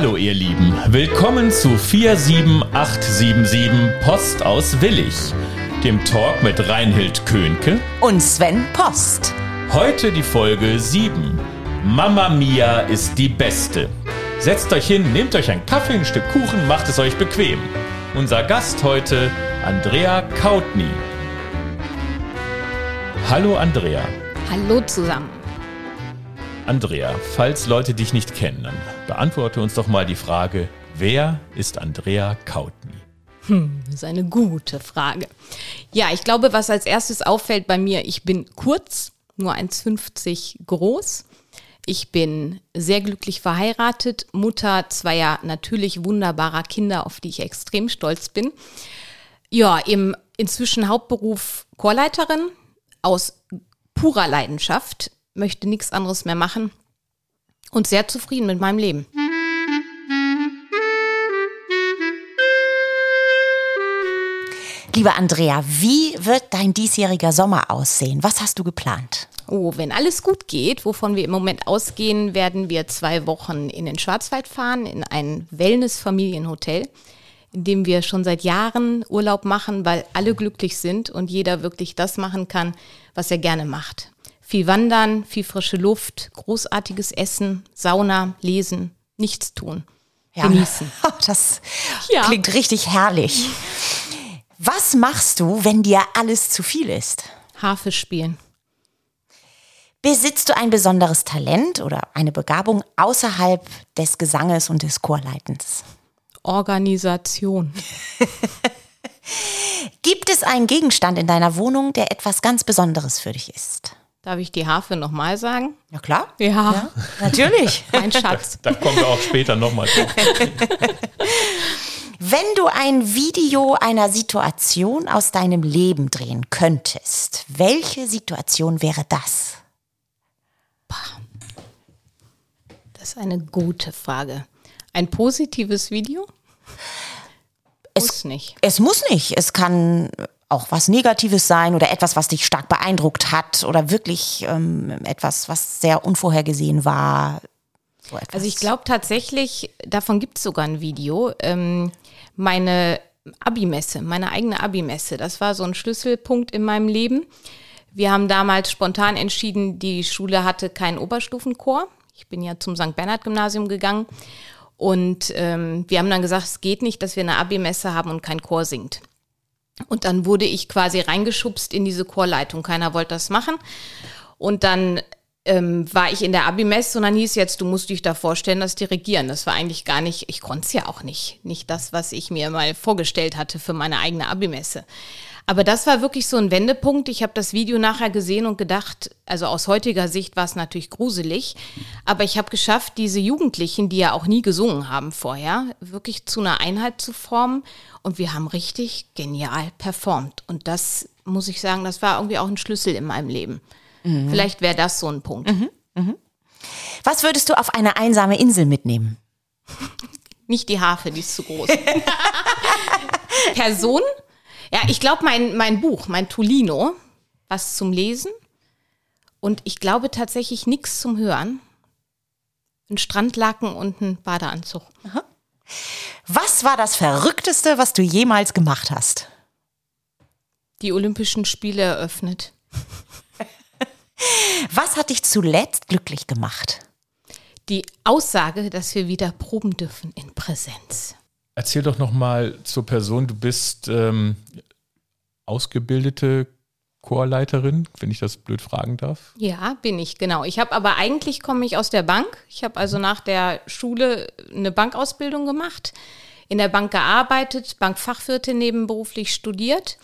Hallo ihr Lieben, willkommen zu 47877 Post aus Willig, dem Talk mit Reinhild Könke und Sven Post. Heute die Folge 7. Mama Mia ist die Beste. Setzt euch hin, nehmt euch einen Kaffee, ein Stück Kuchen, macht es euch bequem. Unser Gast heute, Andrea Kautny. Hallo Andrea. Hallo zusammen. Andrea, falls Leute dich nicht kennen, dann beantworte uns doch mal die Frage, wer ist Andrea Kautny? Hm, das ist eine gute Frage. Ja, ich glaube, was als erstes auffällt bei mir, ich bin kurz, nur 1,50 groß. Ich bin sehr glücklich verheiratet, Mutter zweier natürlich wunderbarer Kinder, auf die ich extrem stolz bin. Ja, im inzwischen Hauptberuf Chorleiterin aus purer Leidenschaft möchte nichts anderes mehr machen und sehr zufrieden mit meinem Leben. Liebe Andrea, wie wird dein diesjähriger Sommer aussehen? Was hast du geplant? Oh, wenn alles gut geht, wovon wir im Moment ausgehen, werden wir zwei Wochen in den Schwarzwald fahren, in ein Wellness-Familienhotel, in dem wir schon seit Jahren Urlaub machen, weil alle glücklich sind und jeder wirklich das machen kann, was er gerne macht. Viel Wandern, viel frische Luft, großartiges Essen, Sauna, Lesen, nichts tun. Ja, genießen. Das ja. klingt richtig herrlich. Was machst du, wenn dir alles zu viel ist? Harfe spielen. Besitzt du ein besonderes Talent oder eine Begabung außerhalb des Gesanges und des Chorleitens? Organisation. Gibt es einen Gegenstand in deiner Wohnung, der etwas ganz Besonderes für dich ist? Darf ich die Harfe nochmal sagen? Ja, klar. Ja. ja natürlich. mein Schatz. Da, da kommen wir auch später nochmal drauf. Wenn du ein Video einer Situation aus deinem Leben drehen könntest, welche Situation wäre das? Das ist eine gute Frage. Ein positives Video? Es muss nicht. Es muss nicht. Es kann auch was Negatives sein oder etwas, was dich stark beeindruckt hat oder wirklich ähm, etwas, was sehr unvorhergesehen war. So also ich glaube tatsächlich, davon gibt es sogar ein Video. Ähm, meine Abimesse, meine eigene Abimesse, das war so ein Schlüsselpunkt in meinem Leben. Wir haben damals spontan entschieden, die Schule hatte keinen Oberstufenchor. Ich bin ja zum St. Bernhard Gymnasium gegangen. Und ähm, wir haben dann gesagt, es geht nicht, dass wir eine Abimesse haben und kein Chor singt. Und dann wurde ich quasi reingeschubst in diese Chorleitung. Keiner wollte das machen. Und dann ähm, war ich in der Abimess und dann hieß jetzt, du musst dich da vorstellen, das dirigieren. Das war eigentlich gar nicht, ich konnte es ja auch nicht. Nicht das, was ich mir mal vorgestellt hatte für meine eigene Abimesse. Aber das war wirklich so ein Wendepunkt. Ich habe das Video nachher gesehen und gedacht, also aus heutiger Sicht war es natürlich gruselig, aber ich habe geschafft, diese Jugendlichen, die ja auch nie gesungen haben vorher, wirklich zu einer Einheit zu formen und wir haben richtig genial performt. Und das muss ich sagen, das war irgendwie auch ein Schlüssel in meinem Leben. Mhm. Vielleicht wäre das so ein Punkt. Mhm. Mhm. Was würdest du auf eine einsame Insel mitnehmen? Nicht die Harfe, die ist zu groß. Person? Ja, ich glaube, mein, mein Buch, mein Tolino, was zum Lesen. Und ich glaube tatsächlich nichts zum Hören. Ein Strandlaken und ein Badeanzug. Aha. Was war das Verrückteste, was du jemals gemacht hast? Die Olympischen Spiele eröffnet. was hat dich zuletzt glücklich gemacht? Die Aussage, dass wir wieder proben dürfen in Präsenz. Erzähl doch noch mal zur Person. Du bist ähm, ausgebildete Chorleiterin, wenn ich das blöd fragen darf? Ja, bin ich, genau. Ich habe aber eigentlich komme ich aus der Bank. Ich habe also nach der Schule eine Bankausbildung gemacht, in der Bank gearbeitet, Bankfachwirtin nebenberuflich studiert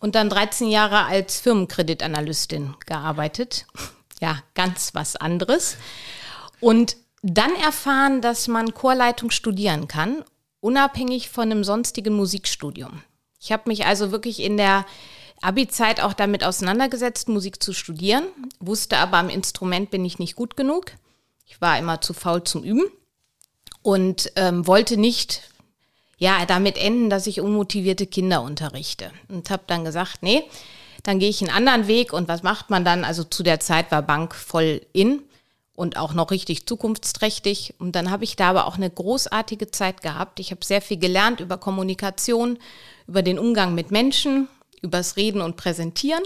und dann 13 Jahre als Firmenkreditanalystin gearbeitet. Ja, ganz was anderes. Und dann erfahren, dass man Chorleitung studieren kann, unabhängig von einem sonstigen Musikstudium. Ich habe mich also wirklich in der Abi-Zeit auch damit auseinandergesetzt, Musik zu studieren, wusste aber am Instrument bin ich nicht gut genug. Ich war immer zu faul zum Üben und ähm, wollte nicht ja damit enden, dass ich unmotivierte Kinder unterrichte und habe dann gesagt, nee, dann gehe ich einen anderen Weg und was macht man dann? Also zu der Zeit war Bank voll in und auch noch richtig zukunftsträchtig. Und dann habe ich da aber auch eine großartige Zeit gehabt. Ich habe sehr viel gelernt über Kommunikation, über den Umgang mit Menschen, übers Reden und Präsentieren.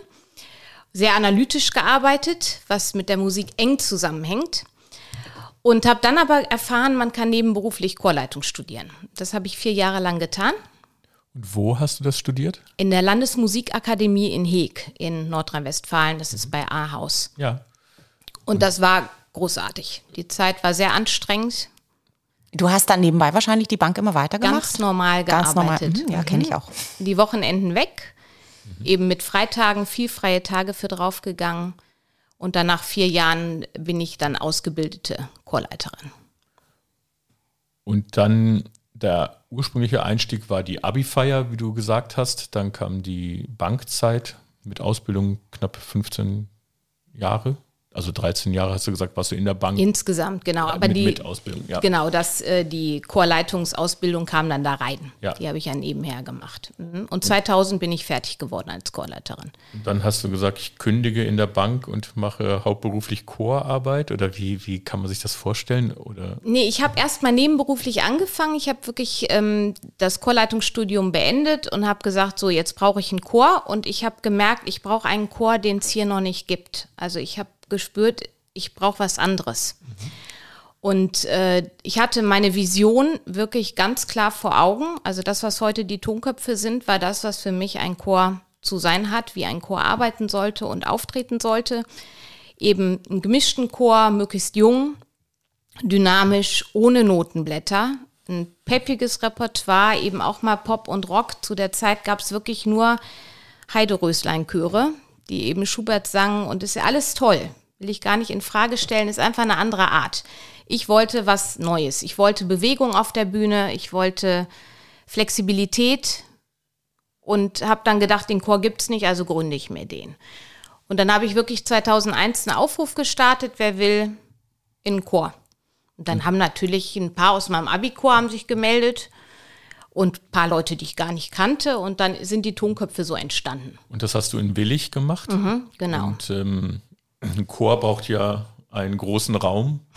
Sehr analytisch gearbeitet, was mit der Musik eng zusammenhängt. Und habe dann aber erfahren, man kann nebenberuflich Chorleitung studieren. Das habe ich vier Jahre lang getan. Und wo hast du das studiert? In der Landesmusikakademie in Heeg in Nordrhein-Westfalen. Das ist bei Ahaus. Ja. Und das war großartig. Die Zeit war sehr anstrengend. Du hast dann nebenbei wahrscheinlich die Bank immer weitergemacht? Ganz normal Ganz normal. gearbeitet. Mhm, ja, kenne ich auch. Die Wochenenden weg, eben mit Freitagen viel freie Tage für draufgegangen. Und dann nach vier Jahren bin ich dann ausgebildete Chorleiterin. Und dann der ursprüngliche Einstieg war die Abi-Feier, wie du gesagt hast. Dann kam die Bankzeit mit Ausbildung knapp 15 Jahre. Also 13 Jahre hast du gesagt, warst du in der Bank. Insgesamt, genau. Aber mit, die, mit Ausbildung, ja. genau, das, äh, die Chorleitungsausbildung kam dann da rein. Ja. Die habe ich ja nebenher gemacht. Mhm. Und 2000 bin ich fertig geworden als Chorleiterin. Und dann hast du gesagt, ich kündige in der Bank und mache hauptberuflich Chorarbeit. Oder wie, wie kann man sich das vorstellen? Oder Nee, ich habe erst mal nebenberuflich angefangen. Ich habe wirklich ähm, das Chorleitungsstudium beendet und habe gesagt, so jetzt brauche ich einen Chor. Und ich habe gemerkt, ich brauche einen Chor, den es hier noch nicht gibt. Also ich habe gespürt, ich brauche was anderes. Und äh, ich hatte meine Vision wirklich ganz klar vor Augen. Also das, was heute die Tonköpfe sind, war das, was für mich ein Chor zu sein hat, wie ein Chor arbeiten sollte und auftreten sollte. Eben einen gemischten Chor, möglichst jung, dynamisch, ohne Notenblätter. Ein peppiges Repertoire, eben auch mal Pop und Rock. Zu der Zeit gab es wirklich nur Heideröslein-Chöre, die eben Schubert sangen und ist ja alles toll. Will ich gar nicht in Frage stellen, ist einfach eine andere Art. Ich wollte was Neues. Ich wollte Bewegung auf der Bühne, ich wollte Flexibilität und habe dann gedacht, den Chor gibt's nicht, also gründe ich mir den. Und dann habe ich wirklich 2001 einen Aufruf gestartet, wer will in den Chor. Und dann haben natürlich ein paar aus meinem Abi-Chor haben sich gemeldet und ein paar Leute, die ich gar nicht kannte. Und dann sind die Tonköpfe so entstanden. und das hast du in Willig gemacht. Genau. Und ähm, ein Chor braucht ja einen großen Raum.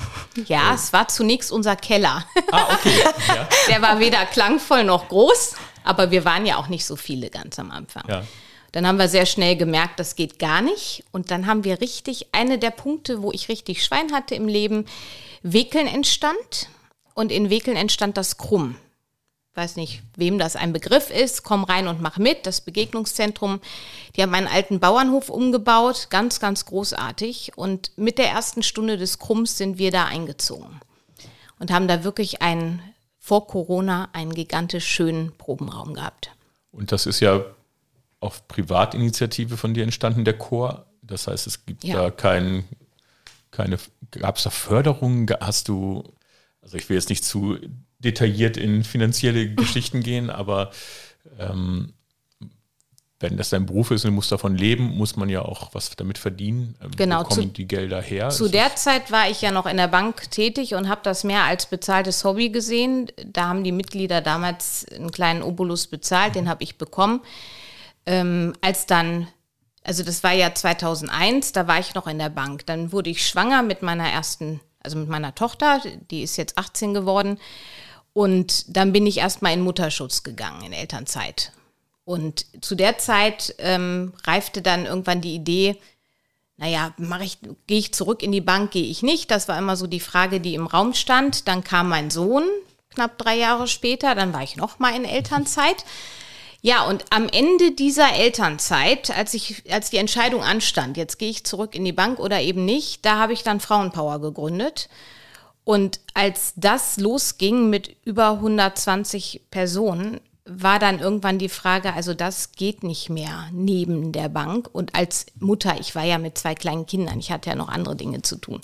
Ja, es war zunächst unser Keller. Ah, okay. ja. Der war weder klangvoll noch groß, aber wir waren ja auch nicht so viele ganz am Anfang. Ja. Dann haben wir sehr schnell gemerkt, das geht gar nicht. Und dann haben wir richtig, eine der Punkte, wo ich richtig Schwein hatte im Leben, Wekeln entstand. Und in Wekeln entstand das Krumm. Weiß nicht, wem das ein Begriff ist. Komm rein und mach mit. Das Begegnungszentrum. Die haben einen alten Bauernhof umgebaut. Ganz, ganz großartig. Und mit der ersten Stunde des Krumms sind wir da eingezogen. Und haben da wirklich einen, vor Corona, einen gigantisch schönen Probenraum gehabt. Und das ist ja auf Privatinitiative von dir entstanden, der Chor. Das heißt, es gibt Ja. da kein, keine, gab es da Förderungen? Hast du, also ich will jetzt nicht zu detailliert in finanzielle Geschichten gehen, aber ähm, wenn das dein Beruf ist und du musst davon leben, muss man ja auch was damit verdienen. Ähm, Genau, Wo kommen zu- die Gelder her? Zu Ist der Zeit war ich ja noch in der Bank tätig und habe das mehr als bezahltes Hobby gesehen. Da haben die Mitglieder damals einen kleinen Obolus bezahlt, den habe ich bekommen. Ähm, als dann, also das war ja 2001, da war ich noch in der Bank. Dann wurde ich schwanger mit meiner ersten, also mit meiner Tochter, die ist jetzt 18 geworden. Und dann bin ich erstmal in Mutterschutz gegangen, in Elternzeit. Und zu der Zeit ähm, reifte dann irgendwann die Idee, naja, ich, gehe ich zurück in die Bank, gehe ich nicht. Das war immer so die Frage, die im Raum stand. Dann kam mein Sohn knapp drei Jahre später, dann war ich noch mal in Elternzeit. Ja, und am Ende dieser Elternzeit, als ich, als die Entscheidung anstand, jetzt gehe ich zurück in die Bank oder eben nicht, da habe ich dann Frauenpower gegründet. Und als das losging mit über 120 Personen, war dann irgendwann die Frage, also das geht nicht mehr neben der Bank. Und als Mutter, ich war ja mit zwei kleinen Kindern, ich hatte ja noch andere Dinge zu tun.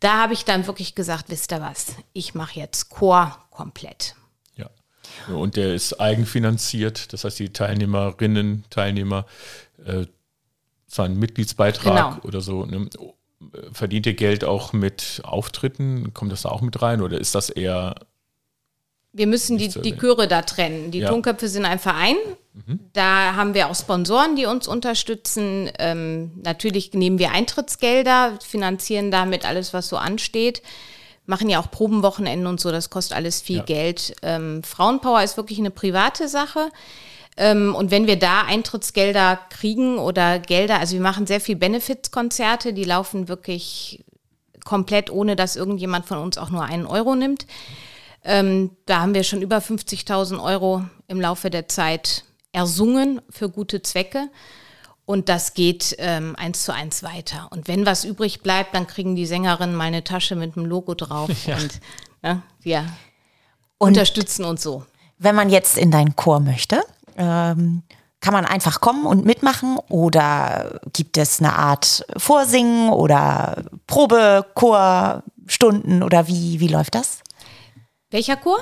Da habe ich dann wirklich gesagt, wisst ihr was, ich mache jetzt Chor komplett. Ja. Und der ist eigenfinanziert, das heißt, die Teilnehmerinnen, Teilnehmer äh, zahlen Mitgliedsbeitrag Genau. oder so. Ne? Verdient ihr Geld auch mit Auftritten? Kommt das da auch mit rein oder ist das eher wir müssen die, die Chöre da trennen. Die ja. Tonköpfe sind ein Verein. Mhm. Da haben wir auch Sponsoren, die uns unterstützen. Ähm, natürlich nehmen wir Eintrittsgelder, finanzieren damit alles, was so ansteht. Machen ja auch Probenwochenenden und so, das kostet alles viel ja. Geld. Ähm, Frauenpower ist wirklich eine private Sache. Ähm, und wenn wir da Eintrittsgelder kriegen oder Gelder, also wir machen sehr viel Benefits-Konzerte, die laufen wirklich komplett, ohne dass irgendjemand von uns auch nur einen Euro nimmt. Ähm, da haben wir schon über 50.000 Euro im Laufe der Zeit ersungen für gute Zwecke. Und das geht ähm, eins zu eins weiter. Und wenn was übrig bleibt, dann kriegen die Sängerinnen mal eine Tasche mit einem Logo drauf. Ja. Und ne, wir und unterstützen uns so. Wenn man jetzt in deinen Chor möchte, ähm, kann man einfach kommen und mitmachen oder gibt es eine Art Vorsingen oder Probechorstunden oder wie, wie läuft das? Welcher Chor?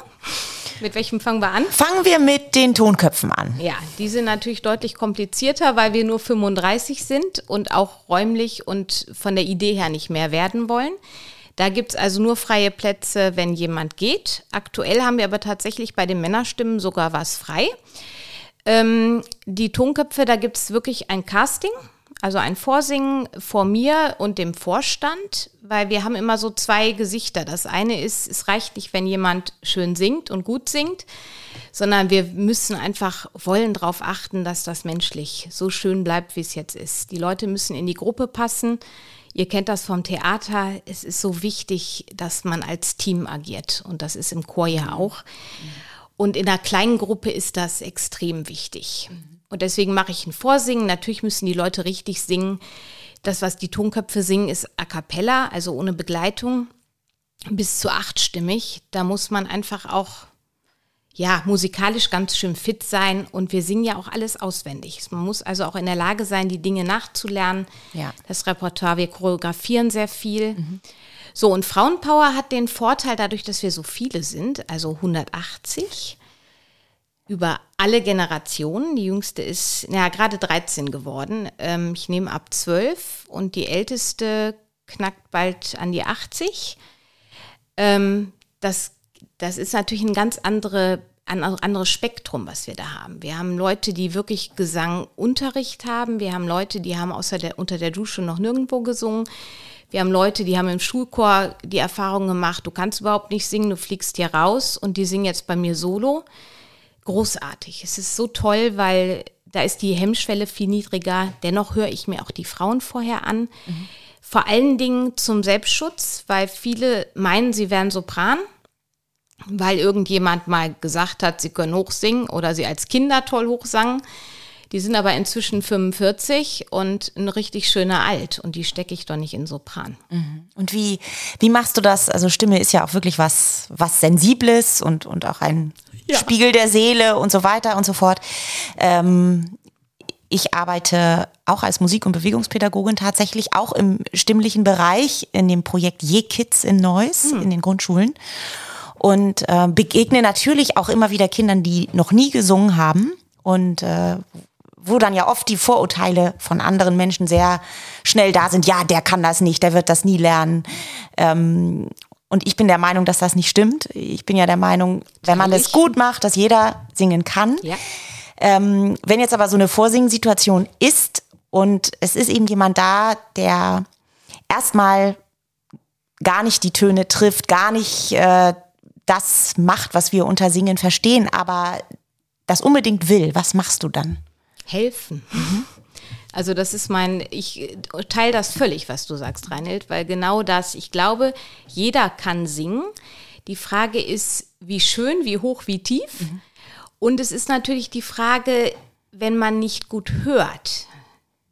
Mit welchem fangen wir an? Fangen wir mit den Tonköpfen an. Ja, die sind natürlich deutlich komplizierter, weil wir nur 35 sind und auch räumlich und von der Idee her nicht mehr werden wollen. Da gibt es also nur freie Plätze, wenn jemand geht. Aktuell haben wir aber tatsächlich bei den Männerstimmen sogar was frei. Ähm, die Tonköpfe, da gibt es wirklich ein Casting. Also ein Vorsingen vor mir und dem Vorstand, weil wir haben immer so zwei Gesichter. Das eine ist, es reicht nicht, wenn jemand schön singt und gut singt, sondern wir müssen einfach wollen darauf achten, dass das menschlich so schön bleibt, wie es jetzt ist. Die Leute müssen in die Gruppe passen. Ihr kennt das vom Theater. Es ist so wichtig, dass man als Team agiert. Und das ist im Chor ja auch. Und in einer kleinen Gruppe ist das extrem wichtig. Und deswegen mache ich ein Vorsingen. Natürlich müssen die Leute richtig singen. Das, was die Tonköpfe singen, ist a cappella, also ohne Begleitung, bis zu achtstimmig. Da muss man einfach auch ja, musikalisch ganz schön fit sein und wir singen ja auch alles auswendig. Man muss also auch in der Lage sein, die Dinge nachzulernen. Ja. Das Repertoire, wir choreografieren sehr viel. Mhm. So, und Frauenpower hat den Vorteil, dadurch, dass wir so viele sind, also 180, über alle Generationen. Die jüngste ist ja gerade 13 geworden. Ähm, ich nehme ab 12 und die älteste knackt bald an die 80. Ähm, das, das ist natürlich ein ganz andere, ein anderes Spektrum, was wir da haben. Wir haben Leute, die wirklich Gesangunterricht haben. Wir haben Leute, die haben außer der, unter der Dusche noch nirgendwo gesungen. Wir haben Leute, die haben im Schulchor die Erfahrung gemacht, du kannst überhaupt nicht singen, du fliegst hier raus und die singen jetzt bei mir solo großartig. Es ist so toll, weil da ist die Hemmschwelle viel niedriger. Dennoch höre ich mir auch die Frauen vorher an. Mhm. Vor allen Dingen zum Selbstschutz, weil viele meinen, sie wären Sopran, weil irgendjemand mal gesagt hat, sie können hochsingen oder sie als Kinder toll hochsangen. Die sind aber inzwischen 45 und ein richtig schöner Alt und die stecke ich doch nicht in Sopran. Mhm. Und wie, wie machst du das? Also Stimme ist ja auch wirklich was, was Sensibles und, und auch ein ja. Spiegel der Seele und so weiter und so fort. Ähm, ich arbeite auch als Musik- und Bewegungspädagogin tatsächlich auch im stimmlichen Bereich in dem Projekt Je Kids in Neuss hm. in den Grundschulen und äh, begegne natürlich auch immer wieder Kindern, die noch nie gesungen haben und äh, wo dann ja oft die Vorurteile von anderen Menschen sehr schnell da sind. Ja, der kann das nicht, der wird das nie lernen. Ähm, und ich bin der Meinung, dass das nicht stimmt. Ich bin ja der Meinung, wenn man das gut macht, dass jeder singen kann. Ja. Ähm, wenn jetzt aber so eine Vorsingensituation ist und es ist eben jemand da, der erstmal gar nicht die Töne trifft, gar nicht äh, das macht, was wir unter Singen verstehen, aber das unbedingt will, was machst du dann? Helfen. Mhm. Also das ist mein, ich teile das völlig, was du sagst, Reinhild, weil genau das, ich glaube, jeder kann singen. Die Frage ist, wie schön, wie hoch, wie tief. Mhm. Und es ist natürlich die Frage, wenn man nicht gut hört.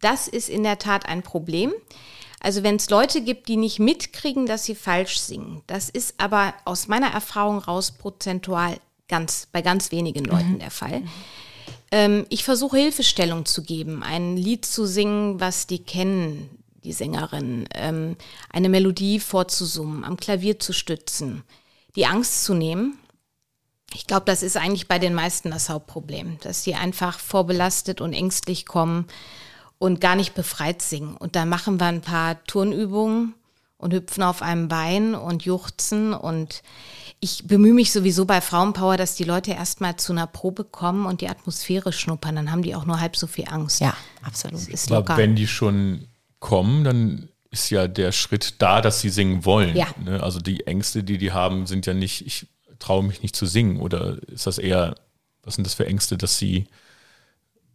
Das ist in der Tat ein Problem. Also wenn es Leute gibt, die nicht mitkriegen, dass sie falsch singen, das ist aber aus meiner Erfahrung raus prozentual ganz, bei ganz wenigen Leuten mhm. der Fall. Ähm, ich versuche Hilfestellung zu geben, ein Lied zu singen, was die kennen, die Sängerin, ähm, eine Melodie vorzusummen, am Klavier zu stützen, die Angst zu nehmen. Ich glaube, das ist eigentlich bei den meisten das Hauptproblem, dass sie einfach vorbelastet und ängstlich kommen und gar nicht befreit singen. Und da machen wir ein paar Turnübungen und hüpfen auf einem Bein und juchzen und ich bemühe mich sowieso bei Frauenpower, dass die Leute erstmal zu einer Probe kommen und die Atmosphäre schnuppern. Dann haben die auch nur halb so viel Angst. Ja, absolut. Das ist Aber wenn die schon kommen, dann ist ja der Schritt da, dass sie singen wollen. Ja. Ne? Also die Ängste, die die haben, sind ja nicht, ich traue mich nicht zu singen. Oder ist das eher, was sind das für Ängste, dass sie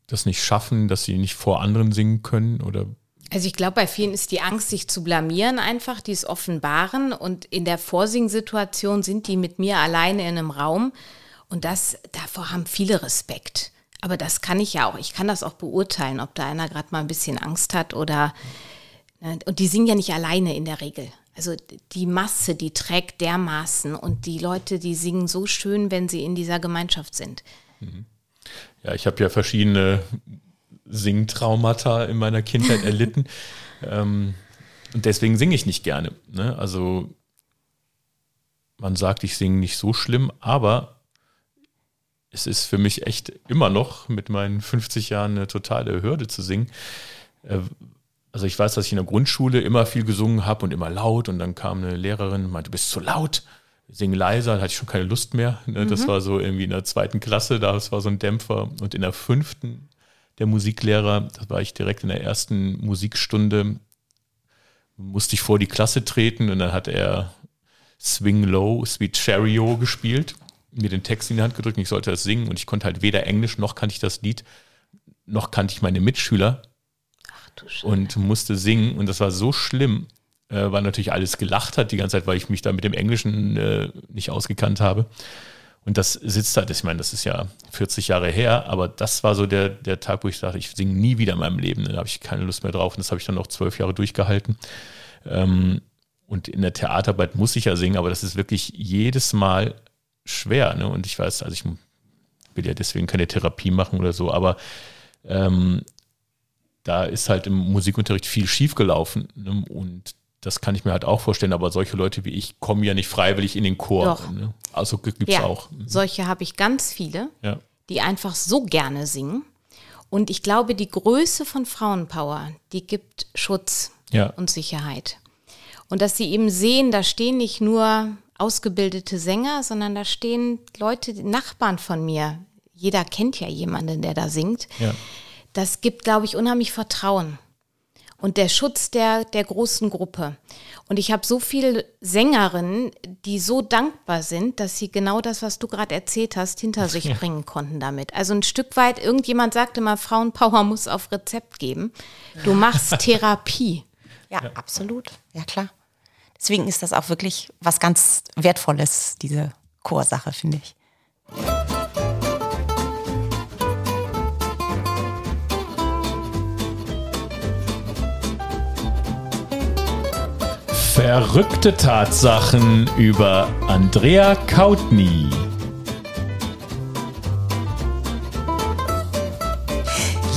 das nicht schaffen, dass sie nicht vor anderen singen können? Oder also ich glaube, bei vielen ist die Angst, sich zu blamieren einfach, die es offenbaren. Und in der Vorsingsituation sind die mit mir alleine in einem Raum. Und das, davor haben viele Respekt. Aber das kann ich ja auch. Ich kann das auch beurteilen, ob da einer gerade mal ein bisschen Angst hat oder. Ne, und die singen ja nicht alleine in der Regel. Also die Masse, die trägt dermaßen. Und die Leute, die singen so schön, wenn sie in dieser Gemeinschaft sind. Mhm. Ja, ich habe ja verschiedene Singtraumata in meiner Kindheit erlitten. ähm, und deswegen singe ich nicht gerne. Ne? Also man sagt, ich singe nicht so schlimm, aber es ist für mich echt immer noch mit meinen 50 Jahren eine totale Hürde zu singen. Äh, also ich weiß, dass ich in der Grundschule immer viel gesungen habe und immer laut und dann kam eine Lehrerin und meinte, du bist zu laut, sing leiser, da hatte ich schon keine Lust mehr. Ne? Das mhm. war so irgendwie in der zweiten Klasse, das war so ein Dämpfer. Und in der fünften der Musiklehrer, da war ich direkt in der ersten Musikstunde, musste ich vor die Klasse treten und dann hat er Swing Low, Sweet Cherio gespielt, mir den Text in die Hand gedrückt und ich sollte das singen und ich konnte halt weder Englisch noch kannte ich das Lied, noch kannte ich meine Mitschüler und musste singen und das war so schlimm, äh, weil natürlich alles gelacht hat die ganze Zeit, weil ich mich da mit dem Englischen äh, nicht ausgekannt habe. Und das sitzt halt, ich meine, das ist ja 40 Jahre her, aber das war so der, der Tag, wo ich dachte, ich singe nie wieder in meinem Leben. Da habe ich keine Lust mehr drauf. Und das habe ich dann noch zwölf Jahre durchgehalten. Ähm, und in der Theaterarbeit muss ich ja singen, aber das ist wirklich jedes Mal schwer. Ne? Und ich weiß, also ich will ja deswegen keine Therapie machen oder so, aber ähm, da ist halt im Musikunterricht viel schiefgelaufen. Ne? Und das kann ich mir halt auch vorstellen, aber solche Leute wie ich kommen ja nicht freiwillig in den Chor. Doch. Ne? Also gibt es ja, auch. Mhm. Solche habe ich ganz viele, ja. die einfach so gerne singen. Und ich glaube, die Größe von Frauenpower, die gibt Schutz ja. und Sicherheit. Und dass sie eben sehen, da stehen nicht nur ausgebildete Sänger, sondern da stehen Leute, Nachbarn von mir. Jeder kennt ja jemanden, der da singt. Das gibt, glaube ich, unheimlich Vertrauen und der Schutz der, der großen Gruppe. Und ich habe so viele Sängerinnen, die so dankbar sind, dass sie genau das, was du gerade erzählt hast, hinter sich ja. bringen konnten damit. Also ein Stück weit, irgendjemand sagte mal, Frauenpower muss auf Rezept geben. Du machst Therapie. Ja, ja, absolut. Ja, klar. Deswegen ist das auch wirklich was ganz Wertvolles, diese Chorsache, finde ich. Verrückte Tatsachen über Andrea Kautny.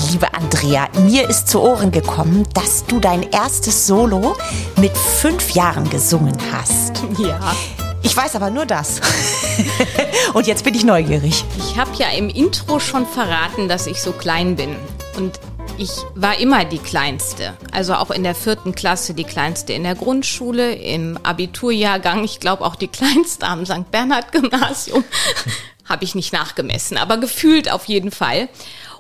Liebe Andrea, mir ist zu Ohren gekommen, dass du dein erstes Solo mit fünf Jahren gesungen hast. Ja. Ich weiß aber nur das. Und jetzt bin ich neugierig. Ich habe ja im Intro schon verraten, dass ich so klein bin. Und ich war immer die Kleinste, also auch in der vierten Klasse die Kleinste in der Grundschule, im Abiturjahrgang, ich glaube auch die Kleinste am St. Bernhard Gymnasium, habe ich nicht nachgemessen, aber gefühlt auf jeden Fall.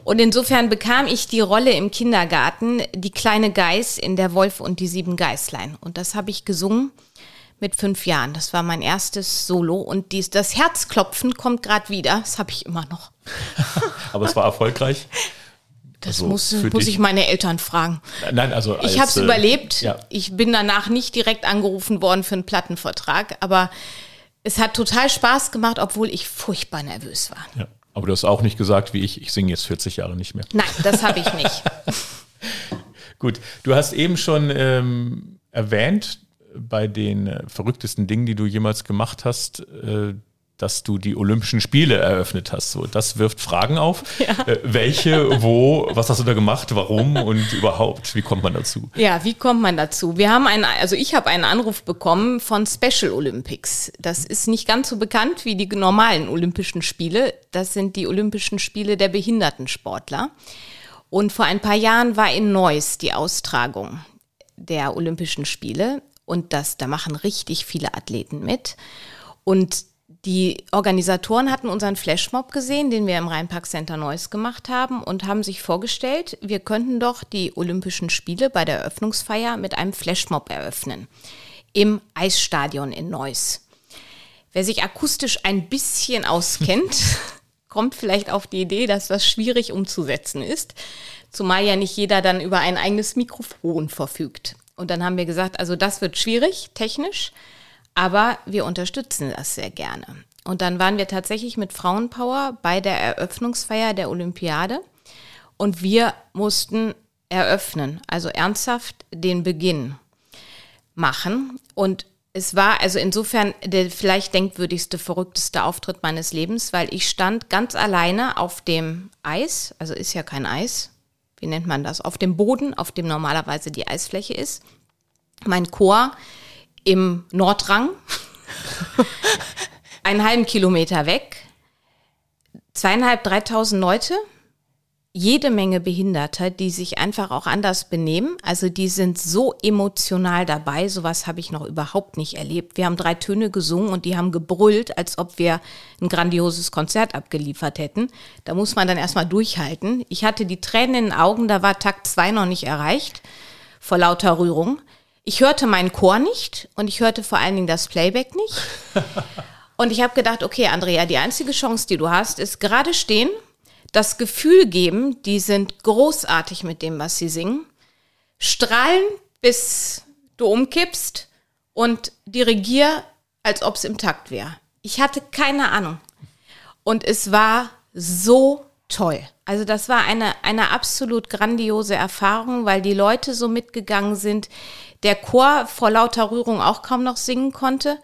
Und insofern bekam ich die Rolle im Kindergarten, die kleine Geiß in der Wolf und die sieben Geißlein. Und das habe ich gesungen mit fünf Jahren. Das war mein erstes Solo und dies, das Herzklopfen kommt gerade wieder. Das habe ich immer noch. aber es war erfolgreich. Das also muss, muss ich meine Eltern fragen. Nein, also als, ich habe es äh, überlebt. Ja. Ich bin danach nicht direkt angerufen worden für einen Plattenvertrag, aber es hat total Spaß gemacht, obwohl ich furchtbar nervös war. Ja. Aber du hast auch nicht gesagt, wie ich, ich singe jetzt 40 Jahre nicht mehr. Nein, das habe ich nicht. Gut, du hast eben schon ähm, erwähnt, bei den äh, verrücktesten Dingen, die du jemals gemacht hast, äh, dass du die Olympischen Spiele eröffnet hast. So, das wirft Fragen auf. Ja. Äh, welche, wo, was hast du da gemacht, warum und überhaupt, wie kommt man dazu? Ja, wie kommt man dazu? Wir haben einen, also ich habe einen Anruf bekommen von Special Olympics. Das ist nicht ganz so bekannt wie die normalen Olympischen Spiele. Das sind die Olympischen Spiele der Behindertensportler. Und vor ein paar Jahren war in Neuss die Austragung der Olympischen Spiele. Und das, da machen richtig viele Athleten mit. Und die Organisatoren hatten unseren Flashmob gesehen, den wir im Rheinpark Center Neuss gemacht haben und haben sich vorgestellt, wir könnten doch die Olympischen Spiele bei der Eröffnungsfeier mit einem Flashmob eröffnen. Im Eisstadion in Neuss. Wer sich akustisch ein bisschen auskennt, kommt vielleicht auf die Idee, dass das schwierig umzusetzen ist. Zumal ja nicht jeder dann über ein eigenes Mikrofon verfügt. Und dann haben wir gesagt, also das wird schwierig, technisch. Aber wir unterstützen das sehr gerne. Und dann waren wir tatsächlich mit Frauenpower bei der Eröffnungsfeier der Olympiade und wir mussten eröffnen, also ernsthaft den Beginn machen. Und es war also insofern der vielleicht denkwürdigste, verrückteste Auftritt meines Lebens, weil ich stand ganz alleine auf dem Eis, also ist ja kein Eis, wie nennt man das, auf dem Boden, auf dem normalerweise die Eisfläche ist. Mein Chor im Nordrang, einen halben Kilometer weg, zweieinhalb, dreitausend Leute, jede Menge Behinderte, die sich einfach auch anders benehmen. Also die sind so emotional dabei. Sowas habe ich noch überhaupt nicht erlebt. Wir haben drei Töne gesungen und die haben gebrüllt, als ob wir ein grandioses Konzert abgeliefert hätten. Da muss man dann erstmal durchhalten. Ich hatte die Tränen in den Augen, da war Takt zwei noch nicht erreicht, vor lauter Rührung. Ich hörte meinen Chor nicht und ich hörte vor allen Dingen das Playback nicht. und ich habe gedacht, okay, Andrea, die einzige Chance, die du hast, ist gerade stehen, das Gefühl geben, die sind großartig mit dem, was sie singen, strahlen, bis du umkippst und dirigier, als ob es im Takt wäre. Ich hatte keine Ahnung. Und es war so toll. Also das war eine, eine absolut grandiose Erfahrung, weil die Leute so mitgegangen sind, der Chor vor lauter Rührung auch kaum noch singen konnte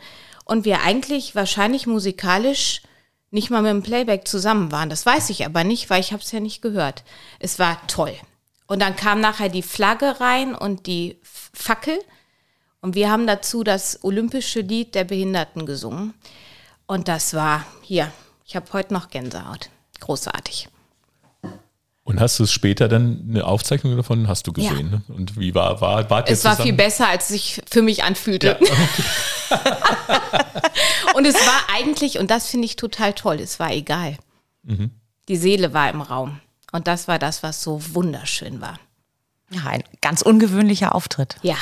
und wir eigentlich wahrscheinlich musikalisch nicht mal mit dem Playback zusammen waren. Das weiß ich aber nicht, weil ich habe es ja nicht gehört. Es war toll. Und dann kam nachher die Flagge rein und die Fackel. Und wir haben dazu das olympische Lied der Behinderten gesungen. Und das war hier. Ich habe heute noch Gänsehaut. Großartig. Und hast du es später dann eine Aufzeichnung davon hast du gesehen? Ja. Ne? Und wie war war war Es war viel besser, als es sich für mich anfühlte. Ja, und es war eigentlich und das finde ich total toll. Es war egal. Mhm. Die Seele war im Raum und das war das, was so wunderschön war. Ja, ein ganz ungewöhnlicher Auftritt. Ja.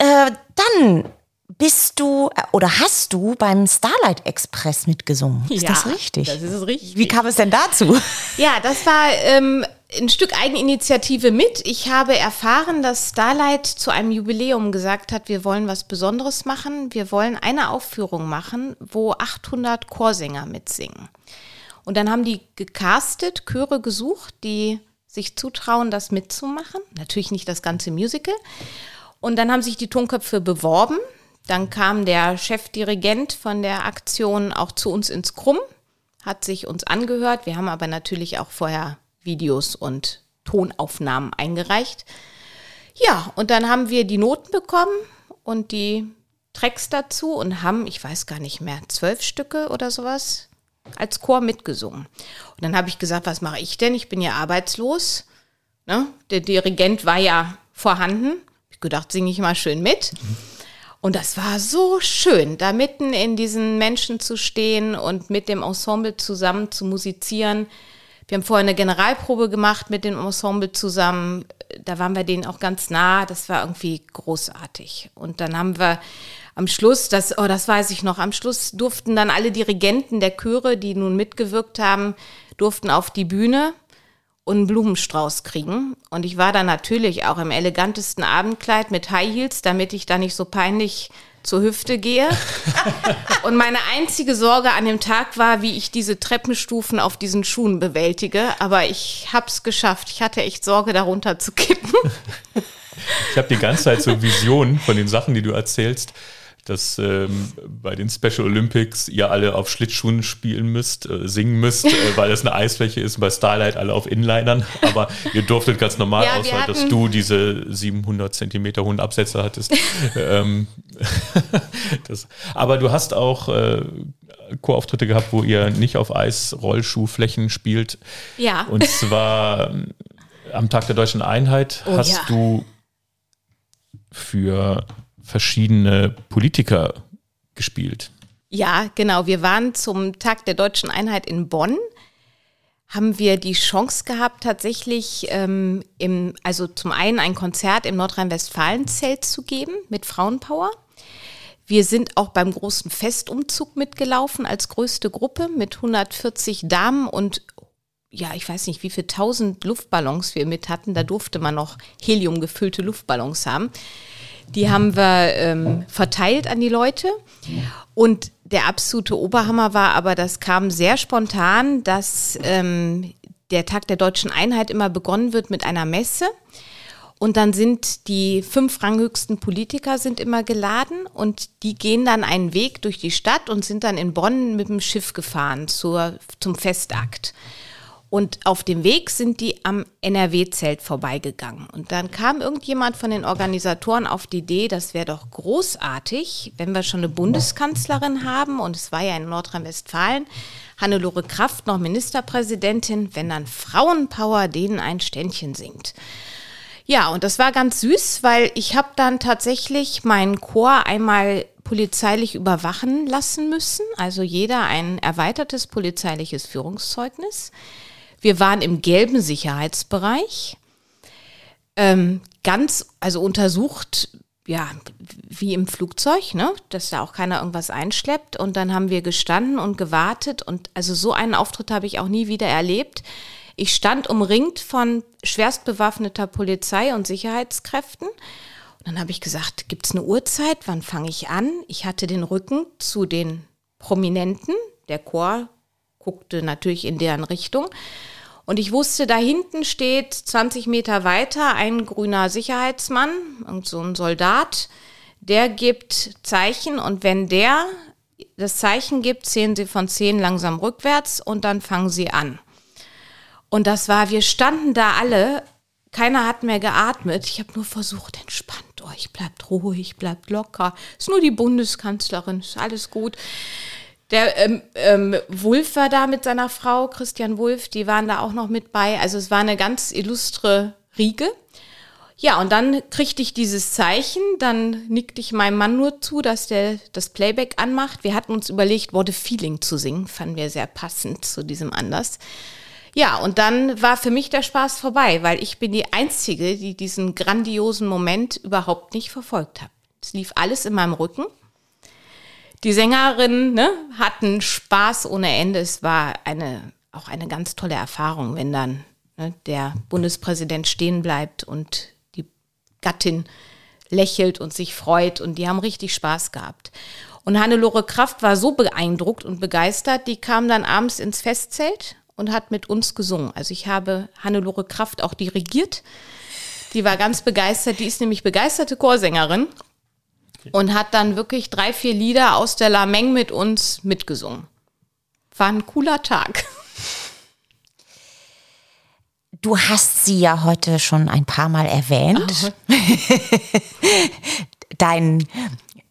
Äh, dann bist du äh, oder hast du beim Starlight Express mitgesungen? Ist ja, das richtig? Das ist richtig. Wie kam es denn dazu? Ja, das war ähm, ein Stück Eigeninitiative mit. Ich habe erfahren, dass Starlight zu einem Jubiläum gesagt hat, wir wollen was Besonderes machen. Wir wollen eine Aufführung machen, wo 800 Chorsänger mitsingen. Und dann haben die gecastet, Chöre gesucht, die sich zutrauen, das mitzumachen. Natürlich nicht das ganze Musical. Und dann haben sich die Tonköpfe beworben. Dann kam der Chefdirigent von der Aktion auch zu uns ins Krumm, hat sich uns angehört. Wir haben aber natürlich auch vorher Videos und Tonaufnahmen eingereicht. Ja, und dann haben wir die Noten bekommen und die Tracks dazu und haben, ich weiß gar nicht mehr, zwölf Stücke oder sowas als Chor mitgesungen. Und dann habe ich gesagt, was mache ich denn? Ich bin ja arbeitslos. Ne? Der Dirigent war ja vorhanden. Ich gedacht, singe ich mal schön mit. Mhm. Und das war so schön, da mitten in diesen Menschen zu stehen und mit dem Ensemble zusammen zu musizieren. Wir haben vorher eine Generalprobe gemacht mit dem Ensemble zusammen. Da waren wir denen auch ganz nah. Das war irgendwie großartig. Und dann haben wir am Schluss, das, oh, das weiß ich noch, am Schluss durften dann alle Dirigenten der Chöre, die nun mitgewirkt haben, durften auf die Bühne und einen Blumenstrauß kriegen. Und ich war dann natürlich auch im elegantesten Abendkleid mit High Heels, damit ich da nicht so peinlich zur Hüfte gehe. und meine einzige Sorge an dem Tag war, wie ich diese Treppenstufen auf diesen Schuhen bewältige. Aber ich habe es geschafft. Ich hatte echt Sorge, darunter zu kippen. ich habe die ganze Zeit so Visionen von den Sachen, die du erzählst dass ähm, bei den Special Olympics ihr alle auf Schlittschuhen spielen müsst, äh, singen müsst, äh, weil es eine Eisfläche ist und bei Starlight alle auf Inlinern. Aber ihr durftet ganz normal, ja, außer dass du diese 700 Zentimeter hohen Absätze hattest. ähm, das, aber du hast auch äh, Chorauftritte gehabt, wo ihr nicht auf Eisrollschuhflächen spielt. Ja. Und zwar ähm, am Tag der deutschen Einheit oh, hast ja. du für verschiedene Politiker gespielt. Ja, genau. Wir waren zum Tag der deutschen Einheit in Bonn. Haben wir die Chance gehabt, tatsächlich ähm, im, also zum einen ein Konzert im Nordrhein-Westfalen-Zelt zu geben mit Frauenpower. Wir sind auch beim großen Festumzug mitgelaufen als größte Gruppe mit 140 Damen und ja, ich weiß nicht, wie viele tausend Luftballons wir mit hatten. Da durfte man noch heliumgefüllte Luftballons haben. Die haben wir ähm, verteilt an die Leute. Und der absolute Oberhammer war aber, das kam sehr spontan, dass ähm, der Tag der deutschen Einheit immer begonnen wird mit einer Messe. Und dann sind die fünf ranghöchsten Politiker sind immer geladen und die gehen dann einen Weg durch die Stadt und sind dann in Bonn mit dem Schiff gefahren zur, zum Festakt. Und auf dem Weg sind die am NRW-Zelt vorbeigegangen. Und dann kam irgendjemand von den Organisatoren auf die Idee, das wäre doch großartig, wenn wir schon eine Bundeskanzlerin haben, und es war ja in Nordrhein-Westfalen, Hannelore Kraft noch Ministerpräsidentin, wenn dann Frauenpower denen ein Ständchen singt. Ja, und das war ganz süß, weil ich habe dann tatsächlich meinen Chor einmal polizeilich überwachen lassen müssen, also jeder ein erweitertes polizeiliches Führungszeugnis. Wir waren im gelben Sicherheitsbereich. Ähm, ganz, also untersucht, ja, wie im Flugzeug, ne, dass da auch keiner irgendwas einschleppt. Und dann haben wir gestanden und gewartet. Und also so einen Auftritt habe ich auch nie wieder erlebt. Ich stand umringt von schwerst bewaffneter Polizei und Sicherheitskräften. Und dann habe ich gesagt, gibt es eine Uhrzeit? Wann fange ich an? Ich hatte den Rücken zu den Prominenten. Der Chor guckte natürlich in deren Richtung. Und ich wusste, da hinten steht 20 Meter weiter ein grüner Sicherheitsmann, so ein Soldat, der gibt Zeichen und wenn der das Zeichen gibt, zählen sie von 10 langsam rückwärts und dann fangen sie an. Und das war, wir standen da alle, keiner hat mehr geatmet. Ich habe nur versucht, entspannt euch, bleibt ruhig, bleibt locker. Ist nur die Bundeskanzlerin, ist alles gut. Der ähm, ähm, Wulf war da mit seiner Frau, Christian Wulf, die waren da auch noch mit bei. Also es war eine ganz illustre Riege. Ja, und dann kriegte ich dieses Zeichen, dann nickte ich meinem Mann nur zu, dass der das Playback anmacht. Wir hatten uns überlegt, Worte Feeling zu singen, fanden wir sehr passend zu diesem Anlass. Ja, und dann war für mich der Spaß vorbei, weil ich bin die Einzige, die diesen grandiosen Moment überhaupt nicht verfolgt hat. Es lief alles in meinem Rücken. Die Sängerinnen ne, hatten Spaß ohne Ende. Es war eine, auch eine ganz tolle Erfahrung, wenn dann ne, der Bundespräsident stehen bleibt und die Gattin lächelt und sich freut. Und die haben richtig Spaß gehabt. Und Hannelore Kraft war so beeindruckt und begeistert, die kam dann abends ins Festzelt und hat mit uns gesungen. Also ich habe Hannelore Kraft auch dirigiert. Die war ganz begeistert. Die ist nämlich begeisterte Chorsängerin und hat dann wirklich drei, vier Lieder aus der Lameng mit uns mitgesungen. War ein cooler Tag. Du hast sie ja heute schon ein paar Mal erwähnt. dein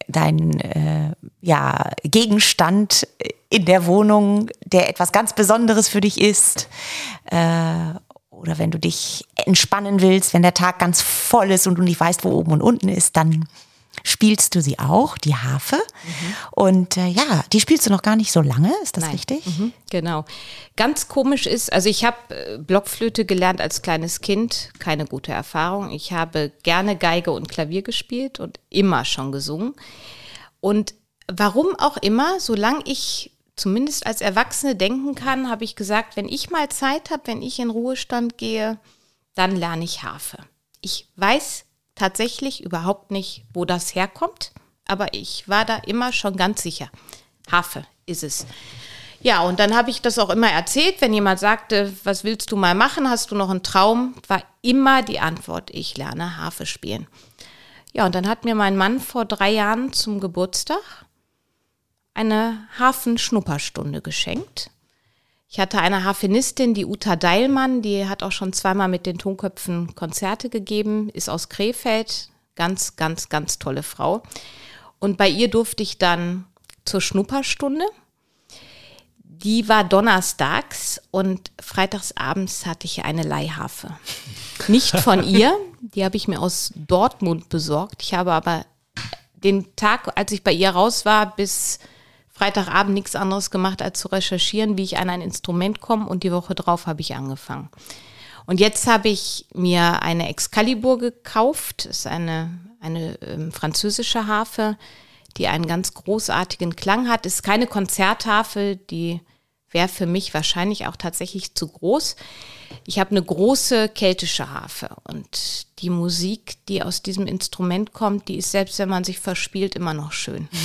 dein äh, ja, Gegenstand in der Wohnung, der etwas ganz Besonderes für dich ist. Äh, oder wenn du dich entspannen willst, wenn der Tag ganz voll ist und du nicht weißt, wo oben und unten ist, dann spielst du sie auch, die Harfe. Mhm. Und äh, ja, die spielst du noch gar nicht so lange, ist das Nein. richtig? Mhm, genau. Ganz komisch ist, also ich habe äh, Blockflöte gelernt als kleines Kind, keine gute Erfahrung. Ich habe gerne Geige und Klavier gespielt und immer schon gesungen. Und warum auch immer, solange ich zumindest als Erwachsene denken kann, habe ich gesagt, wenn ich mal Zeit habe, wenn ich in Ruhestand gehe, dann lerne ich Harfe. Ich weiß tatsächlich überhaupt nicht, wo das herkommt, aber ich war da immer schon ganz sicher. Harfe ist es. Ja, und dann habe ich das auch immer erzählt, wenn jemand sagte, was willst du mal machen, hast du noch einen Traum, war immer die Antwort, ich lerne Harfe spielen. Ja, und dann hat mir mein Mann vor drei Jahren zum Geburtstag eine Hafenschnupperstunde geschenkt. Ich hatte eine Harfenistin, die Uta Deilmann, die hat auch schon zweimal mit den Tonköpfen Konzerte gegeben, ist aus Krefeld, ganz, ganz, ganz tolle Frau. Und bei ihr durfte ich dann zur Schnupperstunde. Die war donnerstags und freitagsabends hatte ich eine Leihharfe. Nicht von ihr, die habe ich mir aus Dortmund besorgt. Ich habe aber den Tag, als ich bei ihr raus war, bis Freitagabend nichts anderes gemacht, als zu recherchieren, wie ich an ein Instrument komme und die Woche drauf habe ich angefangen. Und jetzt habe ich mir eine Excalibur gekauft. Das ist eine, eine ähm, französische Harfe, die einen ganz großartigen Klang hat. Ist keine Konzertharfe, die wäre für mich wahrscheinlich auch tatsächlich zu groß. Ich habe eine große keltische Harfe und die Musik, die aus diesem Instrument kommt, die ist selbst, wenn man sich verspielt, immer noch schön.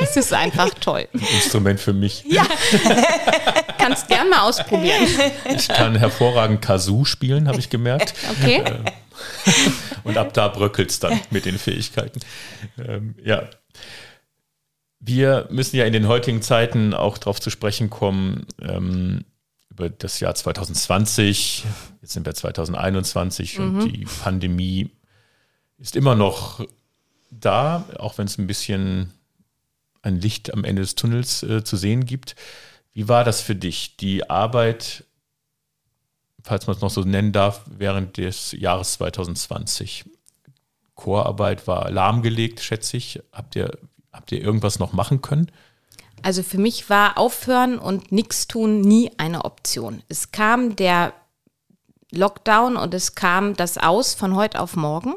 Es ist einfach toll. Ein Instrument für mich. Ja. Kannst gern mal ausprobieren. Ich kann hervorragend Kazoo spielen, habe ich gemerkt. Okay. Ähm, und ab da bröckelt es dann mit den Fähigkeiten. Ähm, ja. Wir müssen ja in den heutigen Zeiten auch darauf zu sprechen kommen, ähm, über das Jahr 2020. Jetzt sind wir 2021 mhm. und die Pandemie ist immer noch da, auch wenn es ein bisschen ein Licht am Ende des Tunnels äh, zu sehen gibt. Wie war das für dich, die Arbeit, falls man es noch so nennen darf, während des Jahres 2020? Chorarbeit war lahmgelegt, schätze ich. Habt ihr, habt ihr irgendwas noch machen können? Also für mich war Aufhören und nichts tun nie eine Option. Es kam der Lockdown und es kam das Aus von heute auf morgen.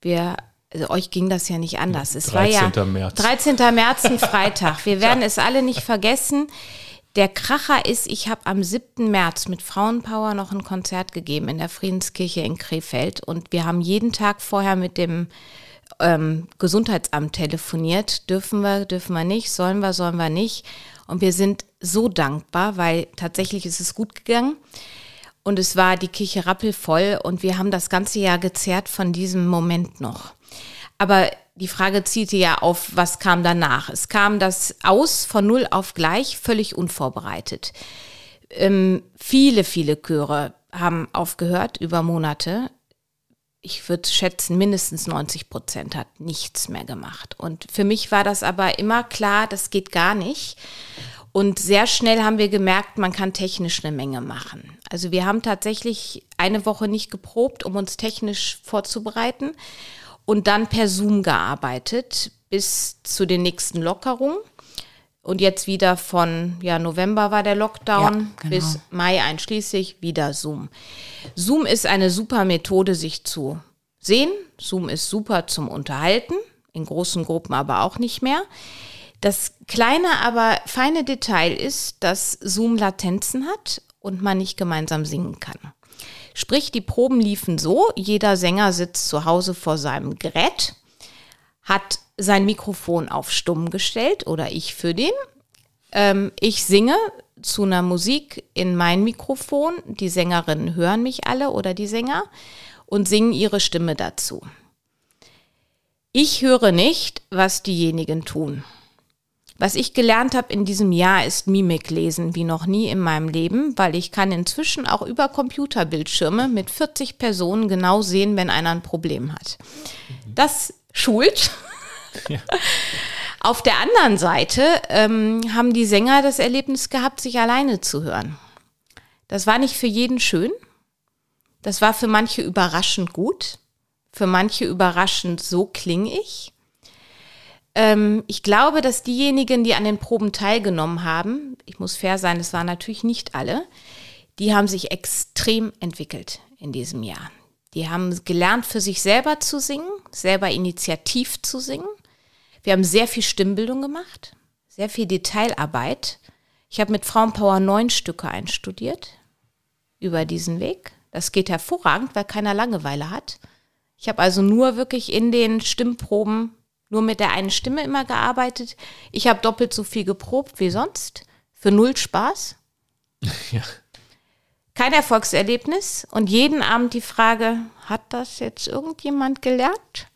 Wir also euch ging das ja nicht anders. Es war ja März. 13. März, ein Freitag. Wir werden es alle nicht vergessen. Der Kracher ist, ich habe am 7. März mit Frauenpower noch ein Konzert gegeben in der Friedenskirche in Krefeld und wir haben jeden Tag vorher mit dem ähm, Gesundheitsamt telefoniert. Dürfen wir, dürfen wir nicht, sollen wir, sollen wir nicht. Und wir sind so dankbar, weil tatsächlich ist es gut gegangen. Und es war die Kirche rappelvoll und wir haben das ganze Jahr gezerrt von diesem Moment noch. Aber die Frage zielte ja auf, was kam danach? Es kam das aus von null auf gleich, völlig unvorbereitet. Ähm, viele, viele Chöre haben aufgehört über Monate. Ich würde schätzen, mindestens 90 Prozent hat nichts mehr gemacht. Und für mich war das aber immer klar, das geht gar nicht. Und sehr schnell haben wir gemerkt, man kann technisch eine Menge machen. Also wir haben tatsächlich eine Woche nicht geprobt, um uns technisch vorzubereiten und dann per Zoom gearbeitet bis zu den nächsten Lockerungen. Und jetzt wieder von, ja, November war der Lockdown ja, genau. bis Mai einschließlich wieder Zoom. Zoom ist eine super Methode, sich zu sehen. Zoom ist super zum Unterhalten, in großen Gruppen aber auch nicht mehr. Das kleine, aber feine Detail ist, dass Zoom Latenzen hat und man nicht gemeinsam singen kann. Sprich, die Proben liefen so, jeder Sänger sitzt zu Hause vor seinem Gerät, hat sein Mikrofon auf stumm gestellt oder ich für den. Ähm, ich singe zu einer Musik in mein Mikrofon, die Sängerinnen hören mich alle oder die Sänger und singen ihre Stimme dazu. Ich höre nicht, was diejenigen tun. Was ich gelernt habe in diesem Jahr ist Mimik lesen wie noch nie in meinem Leben, weil ich kann inzwischen auch über Computerbildschirme mit 40 Personen genau sehen, wenn einer ein Problem hat. Das schult. Ja. Auf der anderen Seite ähm, haben die Sänger das Erlebnis gehabt, sich alleine zu hören. Das war nicht für jeden schön. Das war für manche überraschend gut. Für manche überraschend, so klinge ich. Ähm, ich glaube, dass diejenigen, die an den Proben teilgenommen haben, ich muss fair sein, es waren natürlich nicht alle, die haben sich extrem entwickelt in diesem Jahr. Die haben gelernt, für sich selber zu singen, selber initiativ zu singen. Wir haben sehr viel Stimmbildung gemacht, sehr viel Detailarbeit. Ich habe mit Frauenpower neun Stücke einstudiert über diesen Weg. Das geht hervorragend, weil keiner Langeweile hat. Ich habe also nur wirklich in den Stimmproben nur mit der einen Stimme immer gearbeitet. Ich habe doppelt so viel geprobt wie sonst. Für null Spaß. Ja. Kein Erfolgserlebnis. Und jeden Abend die Frage, hat das jetzt irgendjemand gelernt?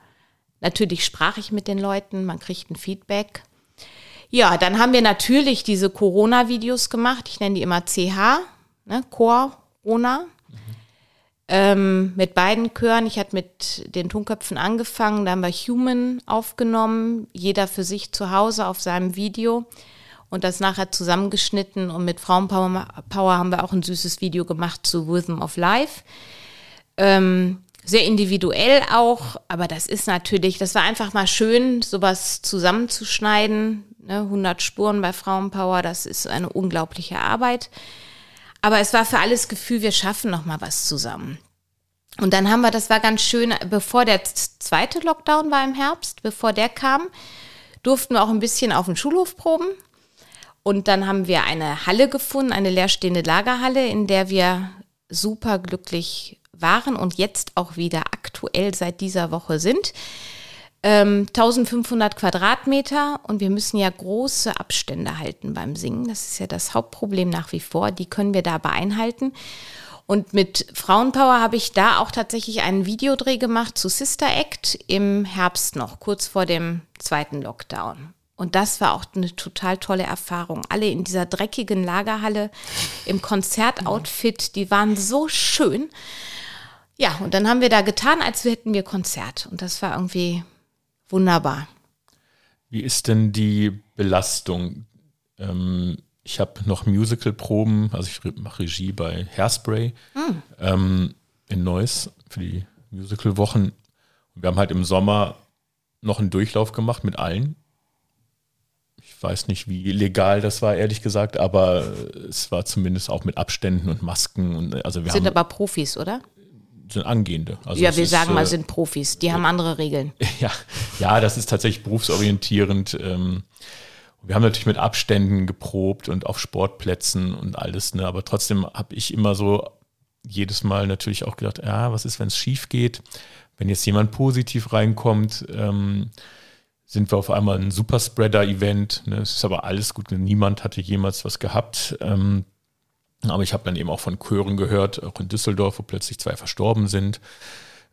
Natürlich sprach ich mit den Leuten, man kriegt ein Feedback. Ja, dann haben wir natürlich diese Corona-Videos gemacht. Ich nenne die immer CH, ne, Corona ähm, mit beiden Chören. Ich hatte mit den Tonköpfen angefangen, dann haben wir Human aufgenommen, jeder für sich zu Hause auf seinem Video und das nachher zusammengeschnitten. Und mit Frauenpower Power haben wir auch ein süßes Video gemacht zu Rhythm of Life. Ähm, sehr individuell auch, aber das ist natürlich, das war einfach mal schön, sowas zusammenzuschneiden, Ne? 100 Spuren bei Frauenpower, das ist eine unglaubliche Arbeit. Aber es war für alles Gefühl, wir schaffen noch mal was zusammen. Und dann haben wir, das war ganz schön, bevor der zweite Lockdown war im Herbst, bevor der kam, durften wir auch ein bisschen auf dem Schulhof proben. Und dann haben wir eine Halle gefunden, eine leerstehende Lagerhalle, in der wir super glücklich waren und jetzt auch wieder aktuell seit dieser Woche sind. Ähm, 1500 Quadratmeter und wir müssen ja große Abstände halten beim Singen. Das ist ja das Hauptproblem nach wie vor. Die können wir dabei einhalten. Und mit Frauenpower habe ich da auch tatsächlich einen Videodreh gemacht zu Sister Act im Herbst noch, kurz vor dem zweiten Lockdown. Und das war auch eine total tolle Erfahrung. Alle in dieser dreckigen Lagerhalle im Konzertoutfit, die waren so schön. Ja, und dann haben wir da getan, als hätten wir Konzert. Und das war irgendwie wunderbar. Wie ist denn die Belastung? Ähm, ich habe noch Musical-Proben, also ich mache Regie bei Hairspray mhm. ähm, in Neuss für die Musical-Wochen. Wir haben halt im Sommer noch einen Durchlauf gemacht mit allen. Ich weiß nicht, wie legal das war, ehrlich gesagt, aber es war zumindest auch mit Abständen und Masken. Und, also wir sind aber Profis, oder? Sind Angehende. Also ja, wir ist, sagen mal, äh, sind Profis. Die äh, haben andere Regeln. Ja, ja, das ist tatsächlich berufsorientierend. Ähm, wir haben natürlich mit Abständen geprobt und auf Sportplätzen und alles, ne? aber trotzdem habe ich immer so jedes Mal natürlich auch gedacht, ja, was ist, wenn es schief geht? Wenn jetzt jemand positiv reinkommt, ähm, sind wir auf einmal ein Superspreader-Event. Ne? Es ist aber alles gut, niemand hatte jemals was gehabt. Ähm, aber ich habe dann eben auch von Chören gehört, auch in Düsseldorf, wo plötzlich zwei verstorben sind,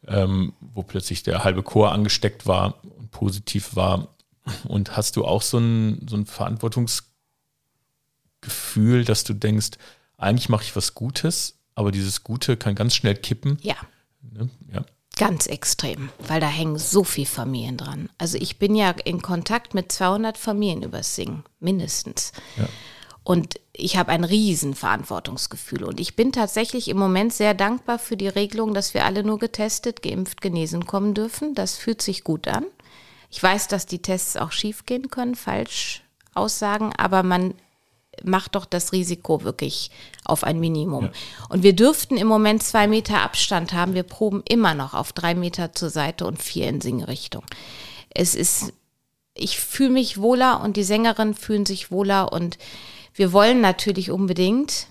ähm, wo plötzlich der halbe Chor angesteckt war und positiv war. Und hast du auch so ein, so ein Verantwortungsgefühl, dass du denkst, eigentlich mache ich was Gutes, aber dieses Gute kann ganz schnell kippen? Ja. Ne? ja. Ganz extrem, weil da hängen so viele Familien dran. Also ich bin ja in Kontakt mit 200 Familien übers Singen, mindestens. Ja. Und ich habe ein riesen Verantwortungsgefühl. Und ich bin tatsächlich im Moment sehr dankbar für die Regelung, dass wir alle nur getestet, geimpft, genesen kommen dürfen. Das fühlt sich gut an. Ich weiß, dass die Tests auch schiefgehen können, falsch aussagen, aber man macht doch das Risiko wirklich auf ein Minimum. Ja. Und wir dürften im Moment zwei Meter Abstand haben. Wir proben immer noch auf drei Meter zur Seite und vier in Singrichtung. Es ist, ich fühle mich wohler und die Sängerinnen fühlen sich wohler und wir wollen natürlich unbedingt,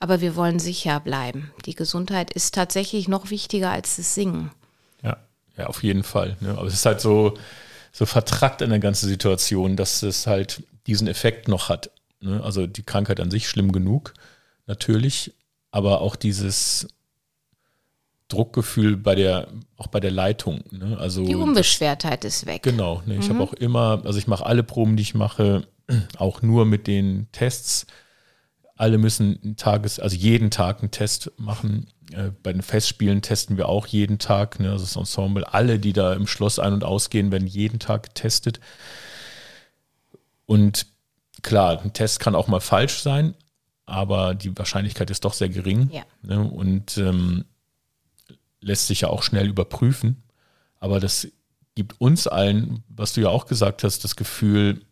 aber wir wollen sicher bleiben. Die Gesundheit ist tatsächlich noch wichtiger als das Singen. Ja, ja, auf jeden Fall. Ne? Aber es ist halt so, so vertrackt in der ganzen Situation, dass es halt diesen Effekt noch hat. Ne? Also die Krankheit an sich schlimm genug, natürlich, aber auch dieses Druckgefühl bei der, auch bei der Leitung. Ne? Also die Unbeschwertheit das, ist weg. Genau. Ne? Ich mhm. habe auch immer, also ich mache alle Proben, die ich mache, auch nur mit den Tests. Alle müssen einen Tages, also jeden Tag einen Test machen. Äh, bei den Festspielen testen wir auch jeden Tag, ne, also das Ensemble, alle, die da im Schloss ein- und ausgehen, werden jeden Tag getestet. Und klar, ein Test kann auch mal falsch sein, aber die Wahrscheinlichkeit ist doch sehr gering ja. ne, und ähm, lässt sich ja auch schnell überprüfen. Aber das gibt uns allen, was du ja auch gesagt hast, das Gefühl,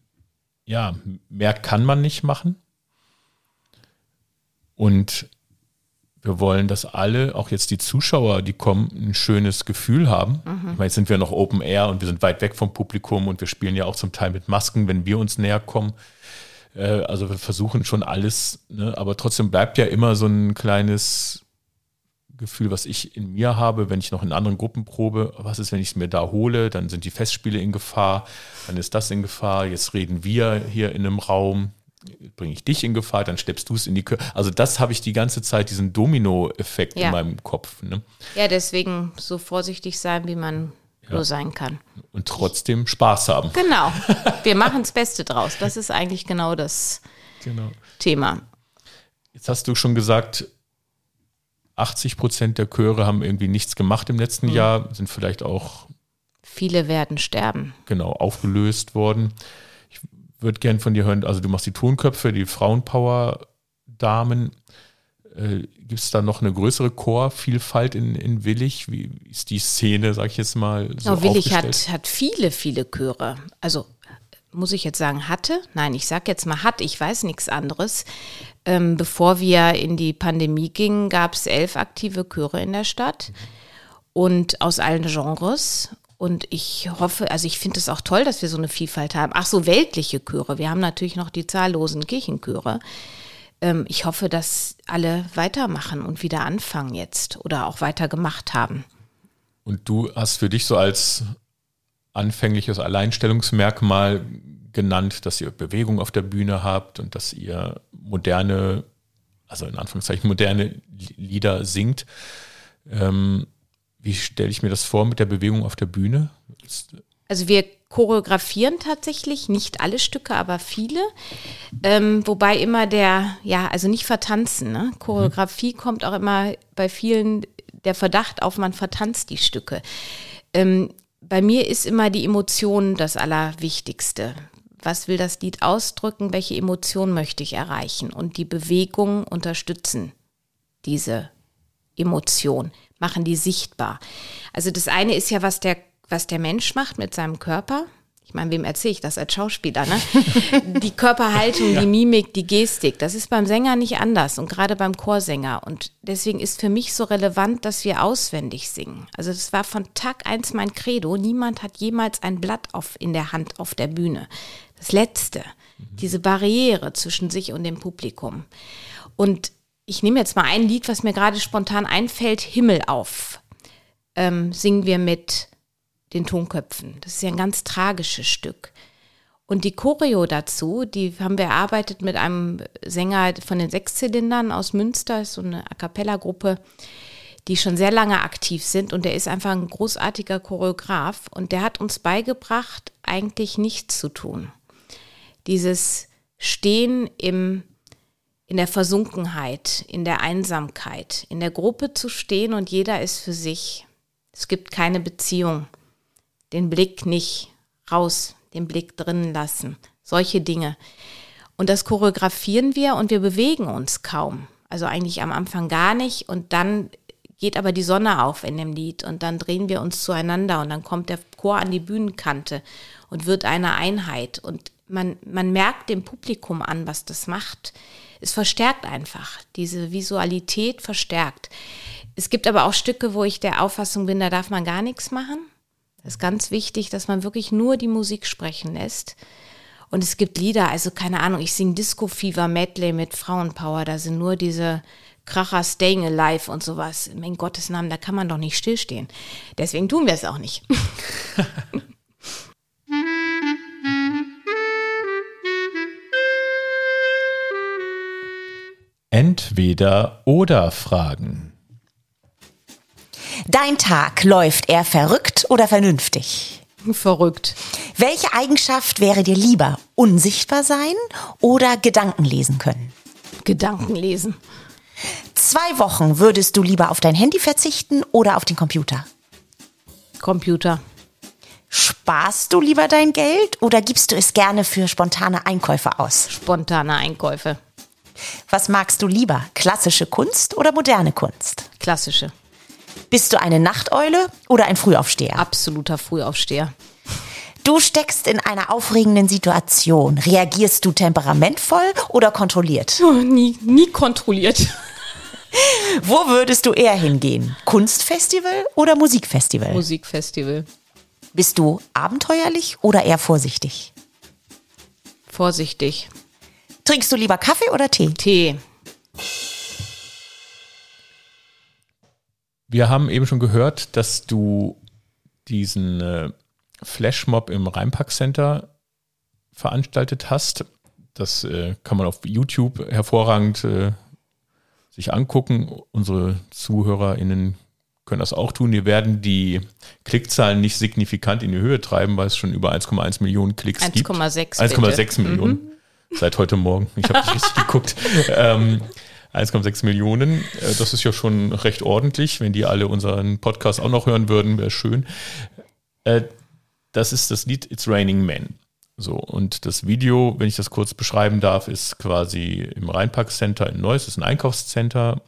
ja, mehr kann man nicht machen. Und wir wollen, dass alle, auch jetzt die Zuschauer, die kommen, ein schönes Gefühl haben. Mhm. Ich meine, jetzt sind wir noch Open Air und wir sind weit weg vom Publikum und wir spielen ja auch zum Teil mit Masken, wenn wir uns näher kommen. Äh, also wir versuchen schon alles, ne? aber trotzdem bleibt ja immer so ein kleines Gefühl, was ich in mir habe, wenn ich noch in anderen Gruppen probe. Was ist, wenn ich es mir da hole? Dann sind die Festspiele in Gefahr, dann ist das in Gefahr. Jetzt reden wir hier in einem Raum bringe ich dich in Gefahr, dann steppst du es in die Kür. Also das habe ich die ganze Zeit, diesen Domino-Effekt ja. in meinem Kopf. Ne? Ja, deswegen so vorsichtig sein, wie man ja. nur sein kann. Und trotzdem Spaß haben. Genau. Wir machen das Beste draus. Das ist eigentlich genau das genau. Thema. Jetzt hast du schon gesagt, 80 Prozent der Chöre haben irgendwie nichts gemacht im letzten mhm. Jahr, sind vielleicht auch. Viele werden sterben. Genau, aufgelöst worden würde gern von dir hören, also du machst die Tonköpfe, die Frauenpower-Damen. Äh, Gibt es da noch eine größere Chorvielfalt in, in Willig? Wie ist die Szene, sag ich jetzt mal, so ja, Willig hat, hat viele, viele Chöre. Also muss ich jetzt sagen, hatte, nein, ich sage jetzt mal hat, ich weiß nichts anderes. Ähm, bevor wir in die Pandemie gingen, gab es elf aktive Chöre in der Stadt und aus allen Genres. Und ich hoffe, also ich finde es auch toll, dass wir so eine Vielfalt haben. Ach so, weltliche Chöre. Wir haben natürlich noch die zahllosen Kirchenchöre. Ähm, ich hoffe, dass alle weitermachen und wieder anfangen jetzt oder auch weiter gemacht haben. Und du hast für dich so als anfängliches Alleinstellungsmerkmal genannt, dass ihr Bewegung auf der Bühne habt und dass ihr moderne, also in Anführungszeichen moderne Lieder singt. Ähm, wie stelle ich mir das vor mit der Bewegung auf der Bühne? Also wir choreografieren tatsächlich nicht alle Stücke, aber viele. Ähm, wobei immer der, ja, also nicht vertanzen. Ne? Choreografie mhm. kommt auch immer bei vielen der Verdacht auf, man vertanzt die Stücke. Ähm, bei mir ist immer die Emotion das Allerwichtigste. Was will das Lied ausdrücken? Welche Emotion möchte ich erreichen? Und die Bewegungen unterstützen diese Emotion, machen die sichtbar. Also das eine ist ja, was der, was der Mensch macht mit seinem Körper ich meine, wem erzähle ich das als Schauspieler, ne? Die Körperhaltung, ja. die Mimik, die Gestik, das ist beim Sänger nicht anders und gerade beim Chorsänger. Und deswegen ist für mich so relevant, dass wir auswendig singen. Also das war von Tag eins mein Credo. Niemand hat jemals ein Blatt auf, in der Hand auf der Bühne. Das Letzte, mhm. diese Barriere zwischen sich und dem Publikum. Und ich nehme jetzt mal ein Lied, was mir gerade spontan einfällt, Himmel auf. Ähm, singen wir mit den Tonköpfen. Das ist ja ein ganz tragisches Stück. Und die Choreo dazu, die haben wir erarbeitet mit einem Sänger von den Sechszylindern aus Münster, so eine A cappella-Gruppe, die schon sehr lange aktiv sind. Und der ist einfach ein großartiger Choreograf. Und der hat uns beigebracht, eigentlich nichts zu tun. Dieses Stehen im, in der Versunkenheit, in der Einsamkeit, in der Gruppe zu stehen und jeder ist für sich. Es gibt keine Beziehung den Blick nicht raus, den Blick drinnen lassen. Solche Dinge. Und das choreografieren wir und wir bewegen uns kaum. Also eigentlich am Anfang gar nicht und dann geht aber die Sonne auf in dem Lied und dann drehen wir uns zueinander und dann kommt der Chor an die Bühnenkante und wird eine Einheit und man, man merkt dem Publikum an, was das macht. Es verstärkt einfach, diese Visualität verstärkt. Es gibt aber auch Stücke, wo ich der Auffassung bin, da darf man gar nichts machen. Das ist ganz wichtig, dass man wirklich nur die Musik sprechen lässt. Und es gibt Lieder, also keine Ahnung, ich singe Disco Fever Medley mit Frauenpower, da sind nur diese Kracher Staying Alive und sowas. In Gottes Namen, da kann man doch nicht stillstehen. Deswegen tun wir es auch nicht. Entweder oder Fragen. Dein Tag läuft eher verrückt oder vernünftig? Verrückt. Welche Eigenschaft wäre dir lieber? Unsichtbar sein oder Gedanken lesen können? Gedanken lesen. Zwei Wochen würdest du lieber auf dein Handy verzichten oder auf den Computer? Computer. Sparst du lieber dein Geld oder gibst du es gerne für spontane Einkäufe aus? Spontane Einkäufe. Was magst du lieber? Klassische Kunst oder moderne Kunst? Klassische. Bist du eine Nachteule oder ein Frühaufsteher? Absoluter Frühaufsteher. Du steckst in einer aufregenden Situation. Reagierst du temperamentvoll oder kontrolliert? Oh, nie, nie kontrolliert. Wo würdest du eher hingehen? Kunstfestival oder Musikfestival? Musikfestival. Bist du abenteuerlich oder eher vorsichtig? Vorsichtig. Trinkst du lieber Kaffee oder Tee? Tee. Wir haben eben schon gehört, dass du diesen äh, Flashmob im Rheinpark Center veranstaltet hast. Das äh, kann man auf YouTube hervorragend äh, sich angucken. Unsere ZuhörerInnen können das auch tun. Wir werden die Klickzahlen nicht signifikant in die Höhe treiben, weil es schon über 1,1 Millionen Klicks 1, gibt. 1,6 1,6 Millionen. Mhm. Seit heute Morgen. Ich habe nicht richtig geguckt. Ähm, 1,6 Millionen. Äh, das ist ja schon recht ordentlich. Wenn die alle unseren Podcast auch noch hören würden, wäre schön. Äh, das ist das Lied It's Raining Men. So, und das Video, wenn ich das kurz beschreiben darf, ist quasi im Rheinpark Center in Neuss, das ist ein Einkaufscenter.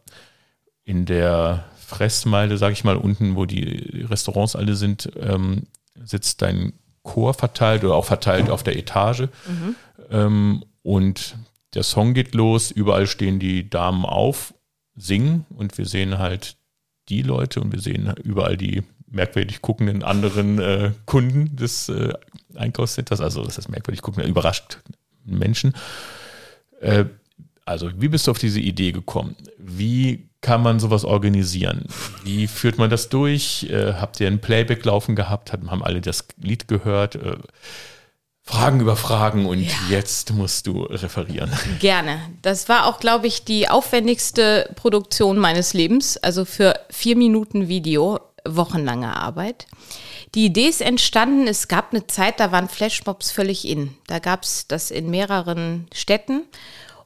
In der Fressmeile, sage ich mal, unten, wo die Restaurants alle sind, ähm, sitzt dein Chor verteilt oder auch verteilt auf der Etage. Mhm. Ähm, und der Song geht los, überall stehen die Damen auf, singen und wir sehen halt die Leute und wir sehen überall die merkwürdig guckenden anderen äh, Kunden des äh, Einkaufscenters, also das ist merkwürdig guckende, überrascht Menschen. Äh, also, wie bist du auf diese Idee gekommen? Wie kann man sowas organisieren? Wie führt man das durch? Äh, habt ihr ein Playback laufen gehabt? Haben alle das Lied gehört? Fragen über Fragen und ja. jetzt musst du referieren. Gerne. Das war auch, glaube ich, die aufwendigste Produktion meines Lebens. Also für vier Minuten Video, wochenlange Arbeit. Die Idee ist entstanden, es gab eine Zeit, da waren Flashmobs völlig in. Da gab es das in mehreren Städten.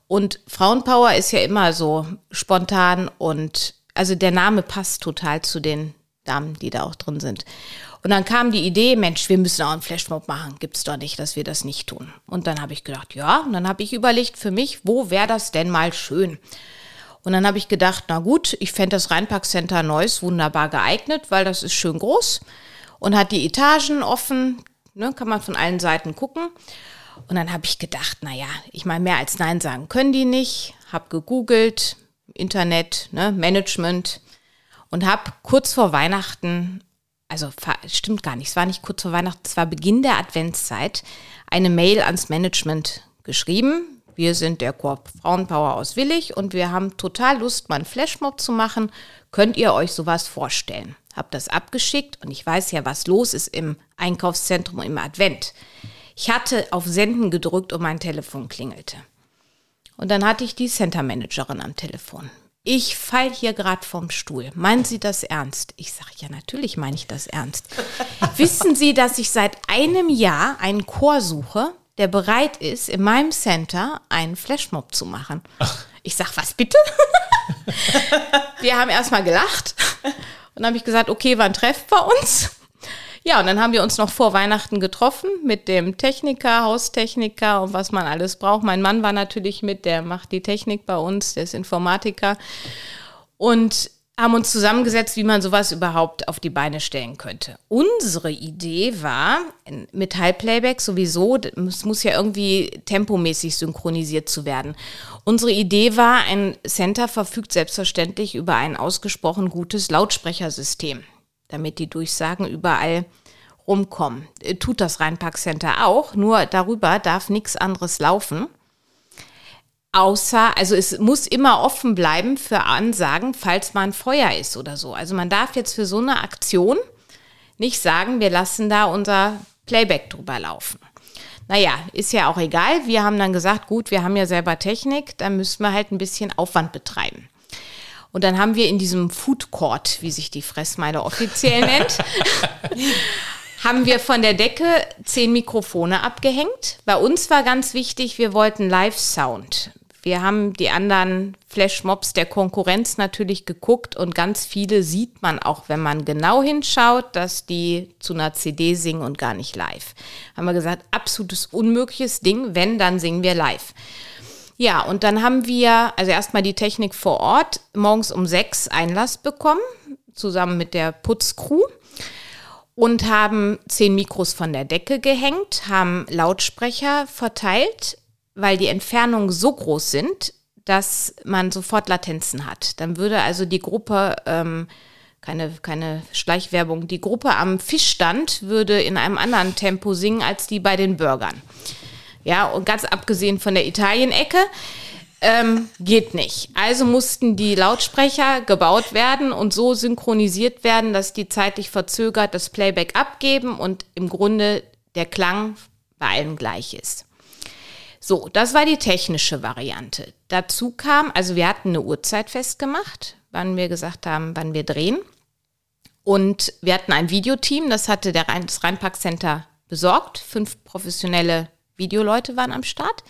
Und Frauenpower ist ja immer so spontan und also der Name passt total zu den Damen, die da auch drin sind. Und dann kam die Idee, Mensch, wir müssen auch einen Flashmob machen. Gibt es doch nicht, dass wir das nicht tun. Und dann habe ich gedacht, ja, und dann habe ich überlegt für mich, wo wäre das denn mal schön? Und dann habe ich gedacht, na gut, ich fände das Rheinpark-Center Neuss wunderbar geeignet, weil das ist schön groß und hat die Etagen offen, ne, kann man von allen Seiten gucken. Und dann habe ich gedacht, na ja, ich meine, mehr als Nein sagen können die nicht. Habe gegoogelt, Internet, ne, Management und habe kurz vor Weihnachten also stimmt gar nicht, es war nicht kurz vor Weihnachten, es war Beginn der Adventszeit, eine Mail ans Management geschrieben. Wir sind der Korb Frauenpower aus Willig und wir haben total Lust, mal einen Flashmob zu machen. Könnt ihr euch sowas vorstellen? Hab das abgeschickt und ich weiß ja, was los ist im Einkaufszentrum im Advent. Ich hatte auf Senden gedrückt und mein Telefon klingelte. Und dann hatte ich die Center Managerin am Telefon ich fall hier gerade vom Stuhl. Meinen Sie das ernst? Ich sage, ja, natürlich meine ich das ernst. Wissen Sie, dass ich seit einem Jahr einen Chor suche, der bereit ist, in meinem Center einen Flashmob zu machen? Ach. Ich sage, was bitte? Wir haben erstmal gelacht und dann habe ich gesagt, okay, wann trefft bei uns? Ja, und dann haben wir uns noch vor Weihnachten getroffen mit dem Techniker, Haustechniker und was man alles braucht. Mein Mann war natürlich mit, der macht die Technik bei uns, der ist Informatiker. Und haben uns zusammengesetzt, wie man sowas überhaupt auf die Beine stellen könnte. Unsere Idee war, mit High-Playback sowieso, es muss ja irgendwie tempomäßig synchronisiert zu werden. Unsere Idee war, ein Center verfügt selbstverständlich über ein ausgesprochen gutes Lautsprechersystem damit die Durchsagen überall rumkommen. Äh, tut das Rheinpark-Center auch, nur darüber darf nichts anderes laufen. Außer, also es muss immer offen bleiben für Ansagen, falls mal ein Feuer ist oder so. Also man darf jetzt für so eine Aktion nicht sagen, wir lassen da unser Playback drüber laufen. Naja, ist ja auch egal. Wir haben dann gesagt, gut, wir haben ja selber Technik, da müssen wir halt ein bisschen Aufwand betreiben. Und dann haben wir in diesem Food Court, wie sich die Fressmeile offiziell nennt, haben wir von der Decke zehn Mikrofone abgehängt. Bei uns war ganz wichtig, wir wollten Live-Sound. Wir haben die anderen Flashmobs der Konkurrenz natürlich geguckt und ganz viele sieht man auch, wenn man genau hinschaut, dass die zu einer CD singen und gar nicht live. Haben wir gesagt, absolutes unmögliches Ding, wenn, dann singen wir live. Ja, und dann haben wir also erstmal die Technik vor Ort morgens um sechs Einlass bekommen, zusammen mit der Putzcrew und haben zehn Mikros von der Decke gehängt, haben Lautsprecher verteilt, weil die Entfernungen so groß sind, dass man sofort Latenzen hat. Dann würde also die Gruppe, ähm, keine, keine Schleichwerbung, die Gruppe am Fischstand würde in einem anderen Tempo singen als die bei den Burgern. Ja, und ganz abgesehen von der Italien-Ecke. Ähm, geht nicht. Also mussten die Lautsprecher gebaut werden und so synchronisiert werden, dass die zeitlich verzögert das Playback abgeben und im Grunde der Klang bei allen gleich ist. So, das war die technische Variante. Dazu kam, also wir hatten eine Uhrzeit festgemacht, wann wir gesagt haben, wann wir drehen. Und wir hatten ein Videoteam, das hatte der Rhein, das Rheinpark Center besorgt, fünf professionelle Videoleute waren am Start.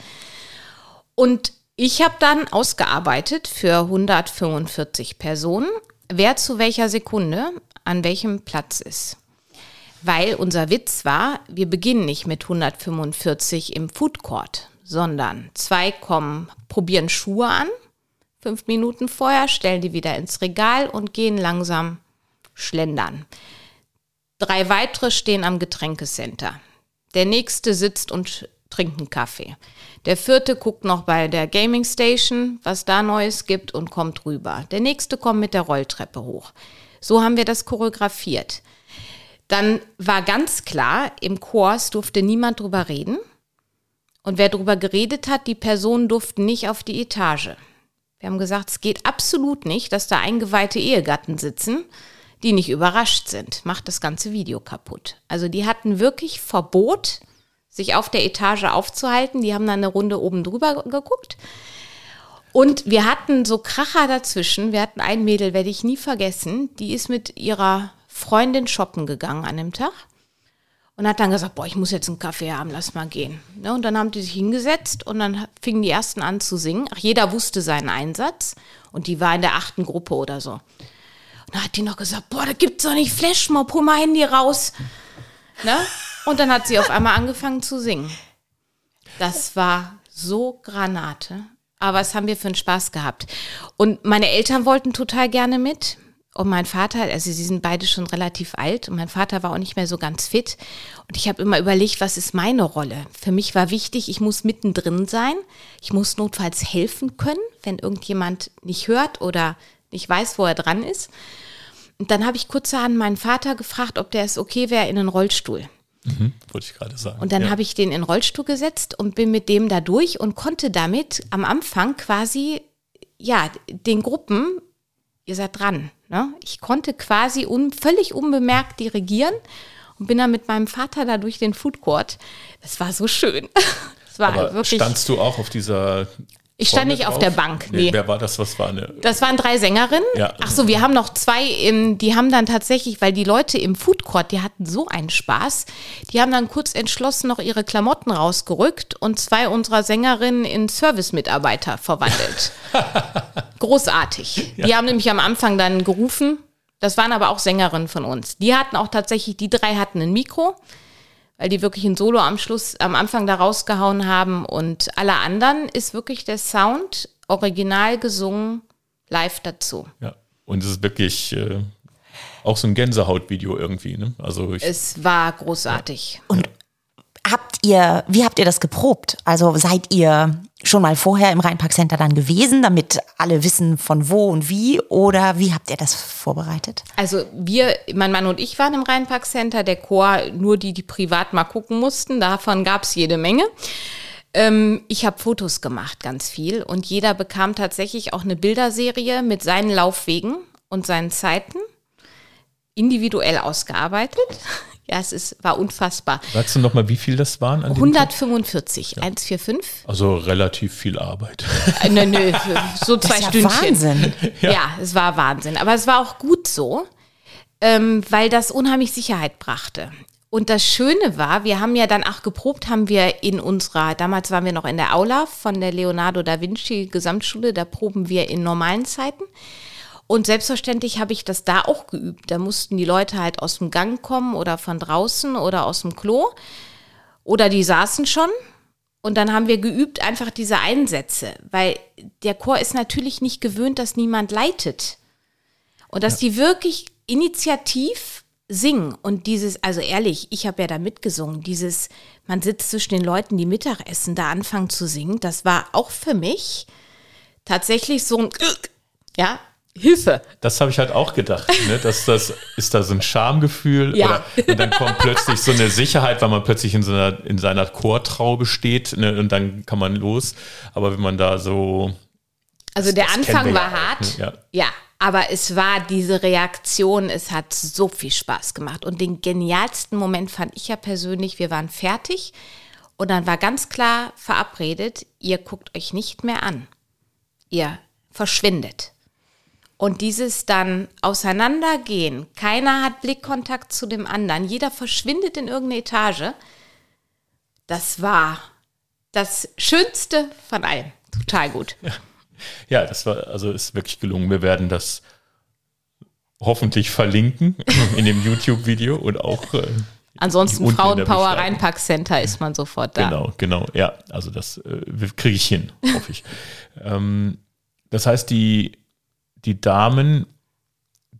Und ich habe dann ausgearbeitet für 145 Personen, wer zu welcher Sekunde an welchem Platz ist. Weil unser Witz war, wir beginnen nicht mit 145 im Food Court, sondern zwei kommen, probieren Schuhe an, fünf Minuten vorher, stellen die wieder ins Regal und gehen langsam schlendern. Drei weitere stehen am Getränkecenter. Der nächste sitzt und trinkt einen Kaffee. Der vierte guckt noch bei der Gaming Station, was da Neues gibt und kommt rüber. Der nächste kommt mit der Rolltreppe hoch. So haben wir das choreografiert. Dann war ganz klar, im Chor durfte niemand drüber reden. Und wer drüber geredet hat, die Personen durften nicht auf die Etage. Wir haben gesagt, es geht absolut nicht, dass da eingeweihte Ehegatten sitzen, die nicht überrascht sind. Macht das ganze Video kaputt. Also die hatten wirklich Verbot, sich auf der Etage aufzuhalten. Die haben dann eine Runde oben drüber geguckt. Und wir hatten so Kracher dazwischen. Wir hatten ein Mädel, werde ich nie vergessen, die ist mit ihrer Freundin shoppen gegangen an dem Tag und hat dann gesagt, boah, ich muss jetzt einen Kaffee haben, lass mal gehen. Ne, und dann haben die sich hingesetzt und dann fingen die ersten an zu singen. Ach, jeder wusste seinen Einsatz und die war in der achten Gruppe oder so. Dann hat die noch gesagt, boah, da gibt's doch nicht Flashmob, hol mal Handy raus. Ne? Und dann hat sie auf einmal angefangen zu singen. Das war so Granate. Aber was haben wir für einen Spaß gehabt? Und meine Eltern wollten total gerne mit. Und mein Vater, also sie sind beide schon relativ alt und mein Vater war auch nicht mehr so ganz fit. Und ich habe immer überlegt, was ist meine Rolle? Für mich war wichtig, ich muss mittendrin sein. Ich muss notfalls helfen können, wenn irgendjemand nicht hört oder nicht weiß, wo er dran ist. Und dann habe ich kurzerhand meinen Vater gefragt, ob der es okay wäre in einen Rollstuhl. Mhm, wollte ich gerade sagen. Und dann ja. habe ich den in den Rollstuhl gesetzt und bin mit dem da durch und konnte damit am Anfang quasi, ja, den Gruppen, ihr seid dran, Ne? Ich konnte quasi un, völlig unbemerkt dirigieren und bin dann mit meinem Vater da durch den Food Court. Das war so schön. Das war Aber wirklich, standst du auch auf dieser ich stand nicht auf der Bank. Nee. nee. Wer war das? Was war eine? Das waren drei Sängerinnen. Ja. Ach so, wir haben noch zwei, im, die haben dann tatsächlich, weil die Leute im Food Court, die hatten so einen Spaß, die haben dann kurz entschlossen noch ihre Klamotten rausgerückt und zwei unserer Sängerinnen in Service-Mitarbeiter verwandelt. Großartig. Ja. Die haben nämlich am Anfang dann gerufen. Das waren aber auch Sängerinnen von uns. Die hatten auch tatsächlich, die drei hatten ein Mikro weil die wirklich ein Solo am Schluss, am Anfang da rausgehauen haben. Und alle anderen ist wirklich der Sound original gesungen, live dazu. Ja, und es ist wirklich äh, auch so ein Gänsehautvideo irgendwie. Ne? Also ich, es war großartig. Ja. Und habt ihr, wie habt ihr das geprobt? Also seid ihr schon mal vorher im Rheinpark Center dann gewesen, damit alle wissen von wo und wie? Oder wie habt ihr das vorbereitet? Also wir, mein Mann und ich waren im Rheinpark Center, der Chor nur die, die privat mal gucken mussten. Davon gab es jede Menge. Ähm, ich habe Fotos gemacht, ganz viel. Und jeder bekam tatsächlich auch eine Bilderserie mit seinen Laufwegen und seinen Zeiten individuell ausgearbeitet. Ja, es ist, war unfassbar. Sagst du nochmal, wie viel das waren? 145, ja. 145. Also relativ viel Arbeit. Äh, nö, nö, so zwei das ist ja Wahnsinn. Ja. ja. es war Wahnsinn. Aber es war auch gut so, ähm, weil das unheimlich Sicherheit brachte. Und das Schöne war, wir haben ja dann auch geprobt, haben wir in unserer, damals waren wir noch in der Aula von der Leonardo da Vinci Gesamtschule, da proben wir in normalen Zeiten. Und selbstverständlich habe ich das da auch geübt. Da mussten die Leute halt aus dem Gang kommen oder von draußen oder aus dem Klo. Oder die saßen schon. Und dann haben wir geübt einfach diese Einsätze, weil der Chor ist natürlich nicht gewöhnt, dass niemand leitet. Und dass ja. die wirklich initiativ singen. Und dieses, also ehrlich, ich habe ja da mitgesungen, dieses, man sitzt zwischen den Leuten, die Mittagessen, da anfangen zu singen, das war auch für mich tatsächlich so ein, ja, Hilfe. Das habe ich halt auch gedacht. Ne? Dass das ist da so ein Schamgefühl ja. oder und dann kommt plötzlich so eine Sicherheit, weil man plötzlich in, so einer, in seiner Chortraube steht ne? und dann kann man los. Aber wenn man da so also der Anfang war hart, ne? ja. ja, aber es war diese Reaktion, es hat so viel Spaß gemacht und den genialsten Moment fand ich ja persönlich, wir waren fertig und dann war ganz klar verabredet, ihr guckt euch nicht mehr an. Ihr verschwindet. Und dieses dann auseinandergehen, keiner hat Blickkontakt zu dem anderen, jeder verschwindet in irgendeine Etage, das war das Schönste von allem. Total gut. Ja, ja das war, also ist wirklich gelungen. Wir werden das hoffentlich verlinken in dem YouTube-Video und auch. Äh, Ansonsten Frauenpower Rheinpark Center ist man sofort da. Genau, genau. Ja, also das äh, kriege ich hin, hoffe ich. ähm, das heißt, die die Damen,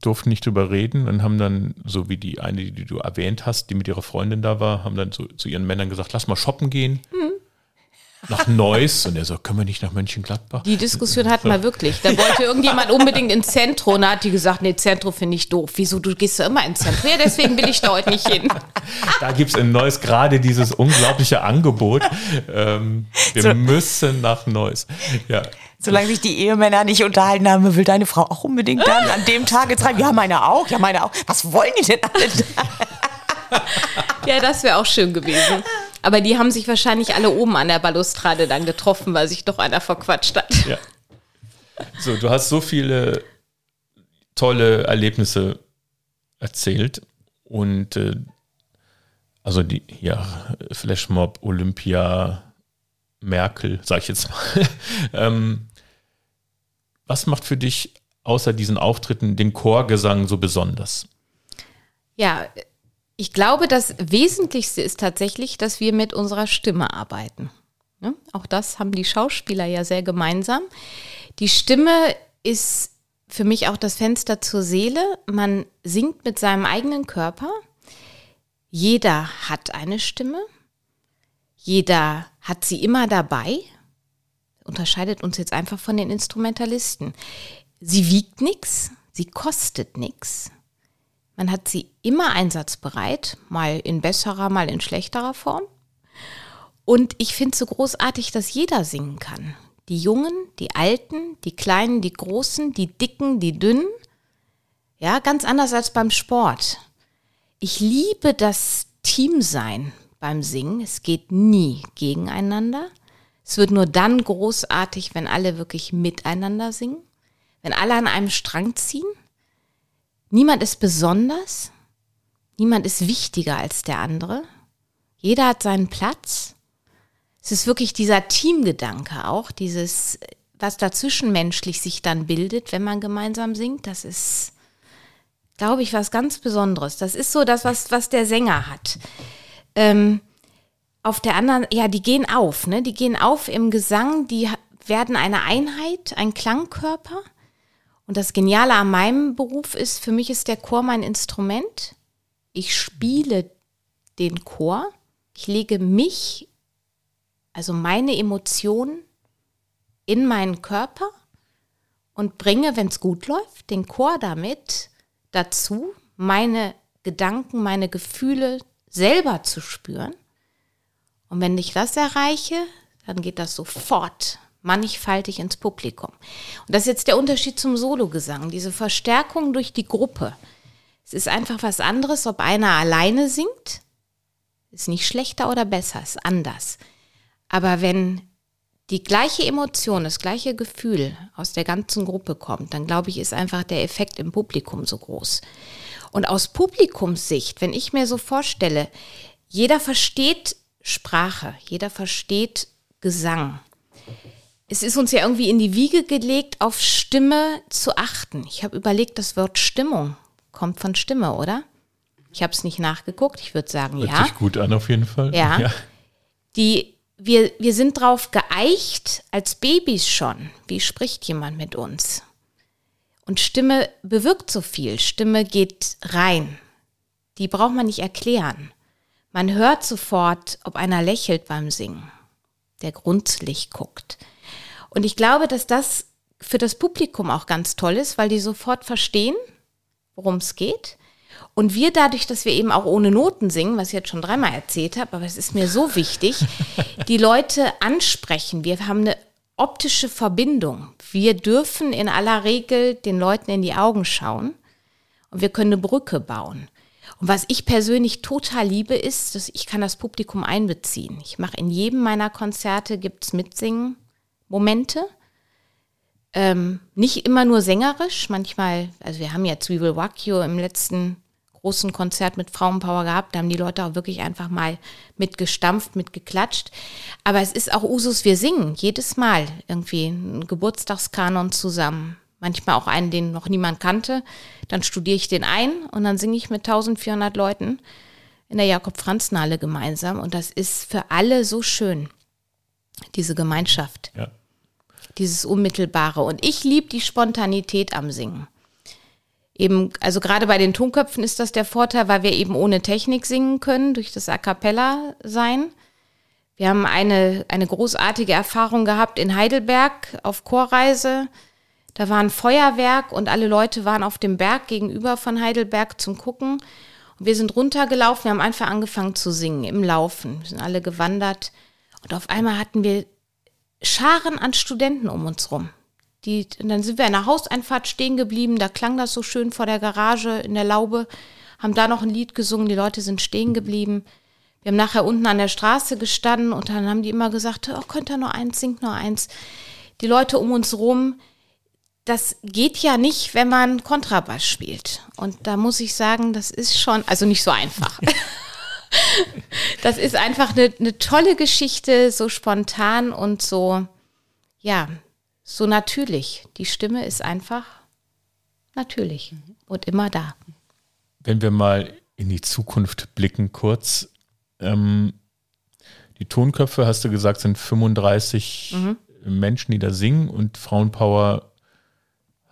durften nicht drüber reden und haben dann, so wie die eine, die du erwähnt hast, die mit ihrer Freundin da war, haben dann so, zu ihren Männern gesagt, lass mal shoppen gehen. Mhm nach Neuss und er so, können wir nicht nach Mönchengladbach? Die Diskussion hatten wir wirklich. Da wollte irgendjemand unbedingt ins Zentrum und da hat die gesagt, nee, Zentrum finde ich doof. Wieso, du gehst ja immer ins Zentrum? Ja, deswegen will ich da heute nicht hin. Da gibt es in Neuss gerade dieses unglaubliche Angebot. Ähm, wir so. müssen nach Neuss. Ja. Solange sich die Ehemänner nicht unterhalten haben, will deine Frau auch unbedingt dann an dem Tag jetzt rein. Ja, meine auch, ja, meine auch. Was wollen die denn alle da? Ja, das wäre auch schön gewesen. Aber die haben sich wahrscheinlich alle oben an der Balustrade dann getroffen, weil sich doch einer verquatscht hat. Ja. So, du hast so viele tolle Erlebnisse erzählt und äh, also die ja Flashmob, Olympia, Merkel, sag ich jetzt mal. ähm, was macht für dich außer diesen Auftritten den Chorgesang so besonders? Ja, ich glaube, das Wesentlichste ist tatsächlich, dass wir mit unserer Stimme arbeiten. Ja, auch das haben die Schauspieler ja sehr gemeinsam. Die Stimme ist für mich auch das Fenster zur Seele. Man singt mit seinem eigenen Körper. Jeder hat eine Stimme. Jeder hat sie immer dabei. Unterscheidet uns jetzt einfach von den Instrumentalisten. Sie wiegt nichts, sie kostet nichts. Man hat sie immer einsatzbereit, mal in besserer, mal in schlechterer Form. Und ich finde es so großartig, dass jeder singen kann. Die Jungen, die Alten, die Kleinen, die Großen, die Dicken, die Dünnen. Ja, ganz anders als beim Sport. Ich liebe das Teamsein beim Singen. Es geht nie gegeneinander. Es wird nur dann großartig, wenn alle wirklich miteinander singen, wenn alle an einem Strang ziehen. Niemand ist besonders, niemand ist wichtiger als der andere. Jeder hat seinen Platz. Es ist wirklich dieser Teamgedanke auch, dieses, was dazwischenmenschlich sich dann bildet, wenn man gemeinsam singt. Das ist, glaube ich, was ganz Besonderes. Das ist so das, was, was der Sänger hat. Ähm, auf der anderen, ja, die gehen auf, ne? Die gehen auf im Gesang, die werden eine Einheit, ein Klangkörper. Und das Geniale an meinem Beruf ist, für mich ist der Chor mein Instrument. Ich spiele den Chor. Ich lege mich, also meine Emotionen in meinen Körper und bringe, wenn es gut läuft, den Chor damit dazu, meine Gedanken, meine Gefühle selber zu spüren. Und wenn ich das erreiche, dann geht das sofort mannigfaltig ins Publikum. Und das ist jetzt der Unterschied zum Sologesang, diese Verstärkung durch die Gruppe. Es ist einfach was anderes, ob einer alleine singt, ist nicht schlechter oder besser, ist anders. Aber wenn die gleiche Emotion, das gleiche Gefühl aus der ganzen Gruppe kommt, dann glaube ich, ist einfach der Effekt im Publikum so groß. Und aus Publikumssicht, wenn ich mir so vorstelle, jeder versteht Sprache, jeder versteht Gesang es ist uns ja irgendwie in die Wiege gelegt, auf Stimme zu achten. Ich habe überlegt, das Wort Stimmung kommt von Stimme, oder? Ich habe es nicht nachgeguckt. Ich würde sagen, Hört ja. Hört sich gut an auf jeden Fall. Ja. ja. Die, wir, wir sind drauf geeicht als Babys schon. Wie spricht jemand mit uns? Und Stimme bewirkt so viel. Stimme geht rein. Die braucht man nicht erklären. Man hört sofort, ob einer lächelt beim Singen, der grundsätzlich guckt. Und ich glaube, dass das für das Publikum auch ganz toll ist, weil die sofort verstehen, worum es geht. Und wir dadurch, dass wir eben auch ohne Noten singen, was ich jetzt schon dreimal erzählt habe, aber es ist mir so wichtig, die Leute ansprechen. Wir haben eine optische Verbindung. Wir dürfen in aller Regel den Leuten in die Augen schauen und wir können eine Brücke bauen. Und was ich persönlich total liebe, ist, dass ich kann das Publikum einbeziehen. Ich mache in jedem meiner Konzerte gibt's Mitsingen, Momente. Ähm, nicht immer nur sängerisch, manchmal, also wir haben ja Zwiebel Wakio im letzten großen Konzert mit Frauenpower gehabt, da haben die Leute auch wirklich einfach mal mitgestampft, mitgeklatscht. Aber es ist auch Usus, wir singen jedes Mal irgendwie einen Geburtstagskanon zusammen. Manchmal auch einen, den noch niemand kannte. Dann studiere ich den ein und dann singe ich mit 1400 Leuten in der Jakob-Franzen-Halle gemeinsam. Und das ist für alle so schön, diese Gemeinschaft. Ja dieses Unmittelbare. Und ich liebe die Spontanität am Singen. eben, also gerade bei den Tonköpfen ist das der Vorteil, weil wir eben ohne Technik singen können, durch das A Cappella sein. Wir haben eine, eine großartige Erfahrung gehabt in Heidelberg auf Chorreise. Da war ein Feuerwerk und alle Leute waren auf dem Berg gegenüber von Heidelberg zum Gucken. Und wir sind runtergelaufen, wir haben einfach angefangen zu singen im Laufen. Wir sind alle gewandert. Und auf einmal hatten wir Scharen an Studenten um uns rum. Die, und dann sind wir in der Hauseinfahrt stehen geblieben, da klang das so schön vor der Garage in der Laube, haben da noch ein Lied gesungen, die Leute sind stehen geblieben. Wir haben nachher unten an der Straße gestanden und dann haben die immer gesagt, oh, könnt ihr noch eins, singt noch eins. Die Leute um uns rum, das geht ja nicht, wenn man Kontrabass spielt. Und da muss ich sagen, das ist schon, also nicht so einfach. das ist einfach eine, eine tolle Geschichte, so spontan und so, ja, so natürlich. Die Stimme ist einfach natürlich und immer da. Wenn wir mal in die Zukunft blicken, kurz. Ähm, die Tonköpfe, hast du gesagt, sind 35 mhm. Menschen, die da singen und Frauenpower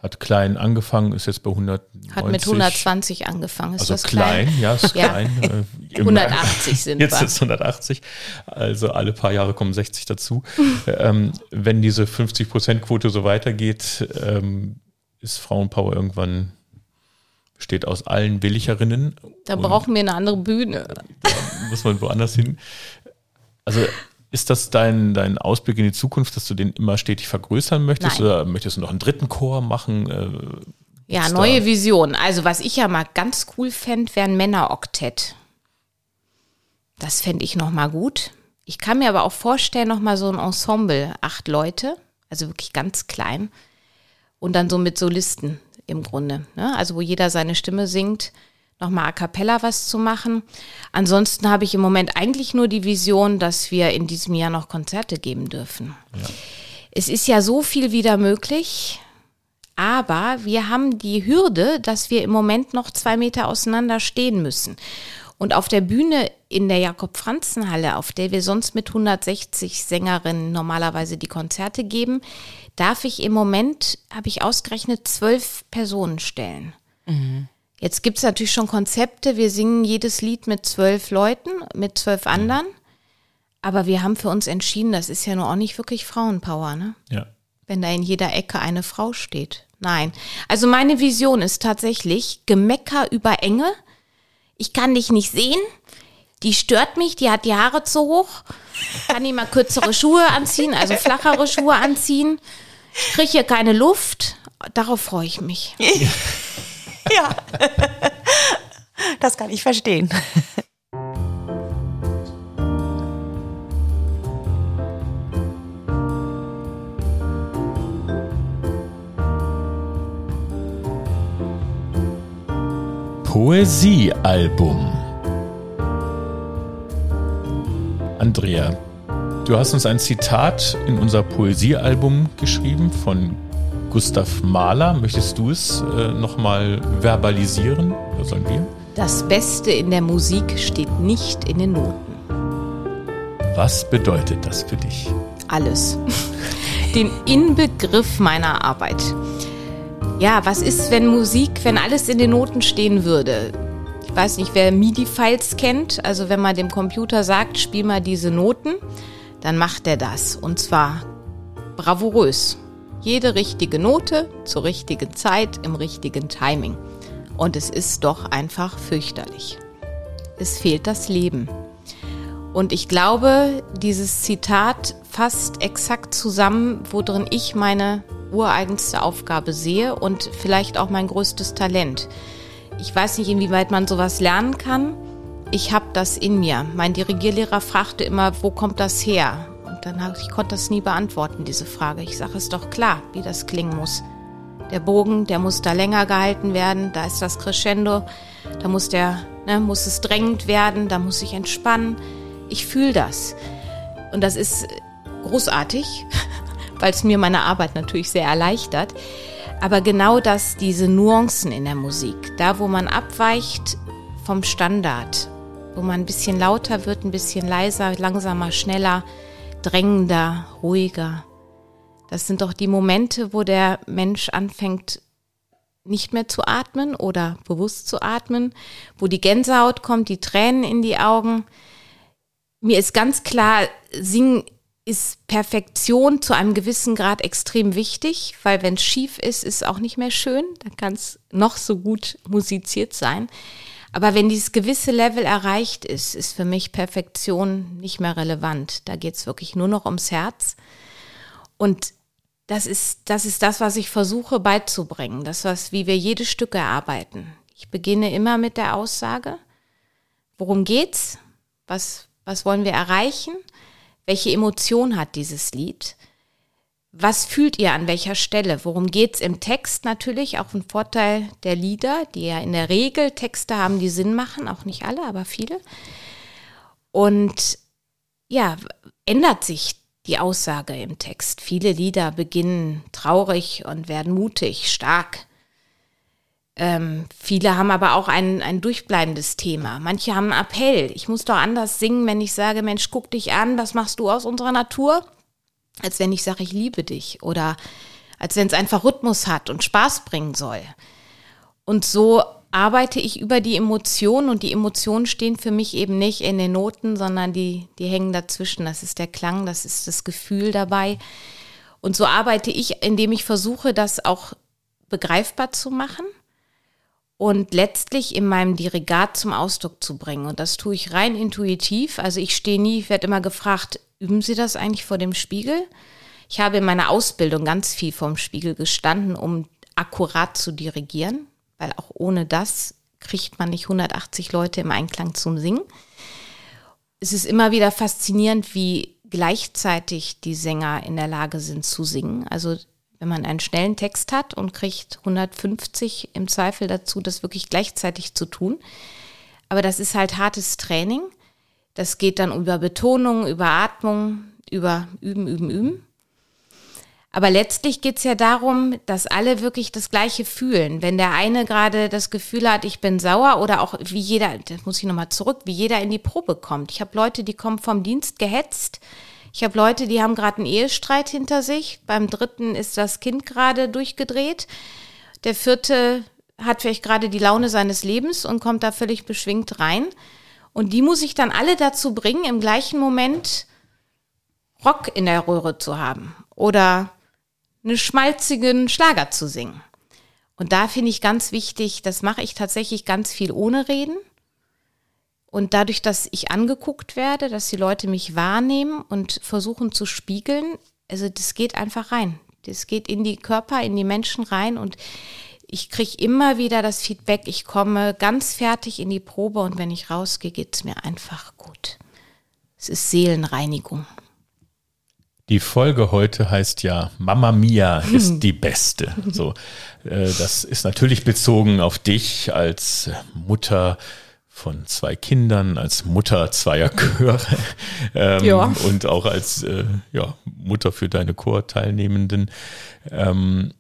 hat klein angefangen, ist jetzt bei 190. Hat mit 120 angefangen, ist also das klein? klein? Ja, ist ja. klein. Äh, 180 sind jetzt wir. Jetzt ist 180, also alle paar Jahre kommen 60 dazu. ähm, wenn diese 50-Prozent-Quote so weitergeht, ähm, ist Frauenpower irgendwann besteht aus allen Willigerinnen. Da brauchen wir eine andere Bühne. Da muss man woanders hin. Also ist das dein, dein Ausblick in die Zukunft, dass du den immer stetig vergrößern möchtest? Nein. Oder möchtest du noch einen dritten Chor machen? Äh, Ja, neue da- Vision. Also was ich ja mal ganz cool fände, wäre ein Männeroktett. Das fände ich noch mal gut. Ich kann mir aber auch vorstellen, noch mal so ein Ensemble, acht Leute, also wirklich ganz klein. Und dann so mit Solisten im Grunde. Ne? Also wo jeder seine Stimme singt, noch mal a cappella was zu machen. Ansonsten habe ich im Moment eigentlich nur die Vision, dass wir in diesem Jahr noch Konzerte geben dürfen. Es ist ja so viel wieder möglich. Aber wir haben die Hürde, dass wir im Moment noch zwei Meter auseinander stehen müssen. Und auf der Bühne in der Jakob-Franzen-Halle, auf der wir sonst mit 160 Sängerinnen normalerweise die Konzerte geben, darf ich im Moment, habe ich ausgerechnet, zwölf Personen stellen. Jetzt gibt es natürlich schon Konzepte. Wir singen jedes Lied mit zwölf Leuten, mit zwölf anderen. Aber wir haben für uns entschieden, das ist ja nur auch nicht wirklich Frauenpower, ne? Ja. wenn da in jeder Ecke eine Frau steht. Nein. Also meine Vision ist tatsächlich Gemecker über Enge. Ich kann dich nicht sehen. Die stört mich, die hat die Haare zu hoch. Kann ich mal kürzere Schuhe anziehen, also flachere Schuhe anziehen. Ich kriege hier keine Luft. Darauf freue ich mich. Ja. Das kann ich verstehen. Poesiealbum. Andrea, du hast uns ein Zitat in unser Poesiealbum geschrieben von Gustav Mahler. Möchtest du es äh, nochmal verbalisieren? Oder sollen wir? Das Beste in der Musik steht nicht in den Noten. Was bedeutet das für dich? alles. Den Inbegriff meiner Arbeit. Ja, was ist, wenn Musik, wenn alles in den Noten stehen würde? Ich weiß nicht, wer MIDI-Files kennt. Also wenn man dem Computer sagt, spiel mal diese Noten, dann macht er das. Und zwar bravourös. Jede richtige Note zur richtigen Zeit im richtigen Timing. Und es ist doch einfach fürchterlich. Es fehlt das Leben. Und ich glaube, dieses Zitat fasst exakt zusammen, worin ich meine ureigenste Aufgabe sehe und vielleicht auch mein größtes Talent. Ich weiß nicht, inwieweit man sowas lernen kann. Ich habe das in mir. Mein Dirigierlehrer fragte immer, wo kommt das her? Dann hab, ich konnte das nie beantworten, diese Frage. Ich sage, es doch klar, wie das klingen muss. Der Bogen, der muss da länger gehalten werden, da ist das Crescendo, da muss der, ne, muss es drängend werden, da muss ich entspannen. Ich fühle das. Und das ist großartig, weil es mir meine Arbeit natürlich sehr erleichtert. Aber genau das, diese Nuancen in der Musik, da wo man abweicht vom Standard, wo man ein bisschen lauter wird, ein bisschen leiser, langsamer, schneller, drängender, ruhiger. Das sind doch die Momente, wo der Mensch anfängt nicht mehr zu atmen oder bewusst zu atmen, wo die Gänsehaut kommt, die Tränen in die Augen. Mir ist ganz klar, Singen ist Perfektion zu einem gewissen Grad extrem wichtig, weil wenn es schief ist, ist es auch nicht mehr schön. Dann kann es noch so gut musiziert sein. Aber wenn dieses gewisse Level erreicht ist, ist für mich Perfektion nicht mehr relevant. Da geht es wirklich nur noch ums Herz. Und das ist, das ist das, was ich versuche beizubringen. Das, was, wie wir jedes Stück erarbeiten. Ich beginne immer mit der Aussage, worum geht's? Was, was wollen wir erreichen? Welche Emotion hat dieses Lied? Was fühlt ihr an welcher Stelle? Worum geht es im Text natürlich? Auch ein Vorteil der Lieder, die ja in der Regel Texte haben, die Sinn machen, auch nicht alle, aber viele. Und ja, ändert sich die Aussage im Text. Viele Lieder beginnen traurig und werden mutig, stark. Ähm, viele haben aber auch ein, ein durchbleibendes Thema. Manche haben einen Appell. Ich muss doch anders singen, wenn ich sage, Mensch, guck dich an, was machst du aus unserer Natur? Als wenn ich sage, ich liebe dich. Oder als wenn es einfach Rhythmus hat und Spaß bringen soll. Und so arbeite ich über die Emotionen und die Emotionen stehen für mich eben nicht in den Noten, sondern die, die hängen dazwischen. Das ist der Klang, das ist das Gefühl dabei. Und so arbeite ich, indem ich versuche, das auch begreifbar zu machen und letztlich in meinem Dirigat zum Ausdruck zu bringen. Und das tue ich rein intuitiv. Also ich stehe nie, ich werde immer gefragt, üben Sie das eigentlich vor dem Spiegel? Ich habe in meiner Ausbildung ganz viel vorm Spiegel gestanden, um akkurat zu dirigieren, weil auch ohne das kriegt man nicht 180 Leute im Einklang zum Singen. Es ist immer wieder faszinierend, wie gleichzeitig die Sänger in der Lage sind zu singen. Also wenn man einen schnellen Text hat und kriegt 150 im Zweifel dazu, das wirklich gleichzeitig zu tun. Aber das ist halt hartes Training. Das geht dann über Betonung, über Atmung, über Üben, Üben, Üben. Aber letztlich geht es ja darum, dass alle wirklich das Gleiche fühlen. Wenn der eine gerade das Gefühl hat, ich bin sauer oder auch wie jeder, das muss ich nochmal zurück, wie jeder in die Probe kommt. Ich habe Leute, die kommen vom Dienst gehetzt, ich habe Leute, die haben gerade einen Ehestreit hinter sich. Beim dritten ist das Kind gerade durchgedreht. Der vierte hat vielleicht gerade die Laune seines Lebens und kommt da völlig beschwingt rein. Und die muss ich dann alle dazu bringen, im gleichen Moment Rock in der Röhre zu haben oder einen schmalzigen Schlager zu singen. Und da finde ich ganz wichtig, das mache ich tatsächlich ganz viel ohne Reden. Und dadurch, dass ich angeguckt werde, dass die Leute mich wahrnehmen und versuchen zu spiegeln, also das geht einfach rein. Das geht in die Körper, in die Menschen rein und ich kriege immer wieder das Feedback, ich komme ganz fertig in die Probe und wenn ich rausgehe, geht es mir einfach gut. Es ist Seelenreinigung. Die Folge heute heißt ja Mama Mia ist die Beste. So, äh, das ist natürlich bezogen auf dich als Mutter von zwei Kindern, als Mutter zweier Chöre ähm, ja. und auch als äh, ja, Mutter für deine Chorteilnehmenden. Ähm,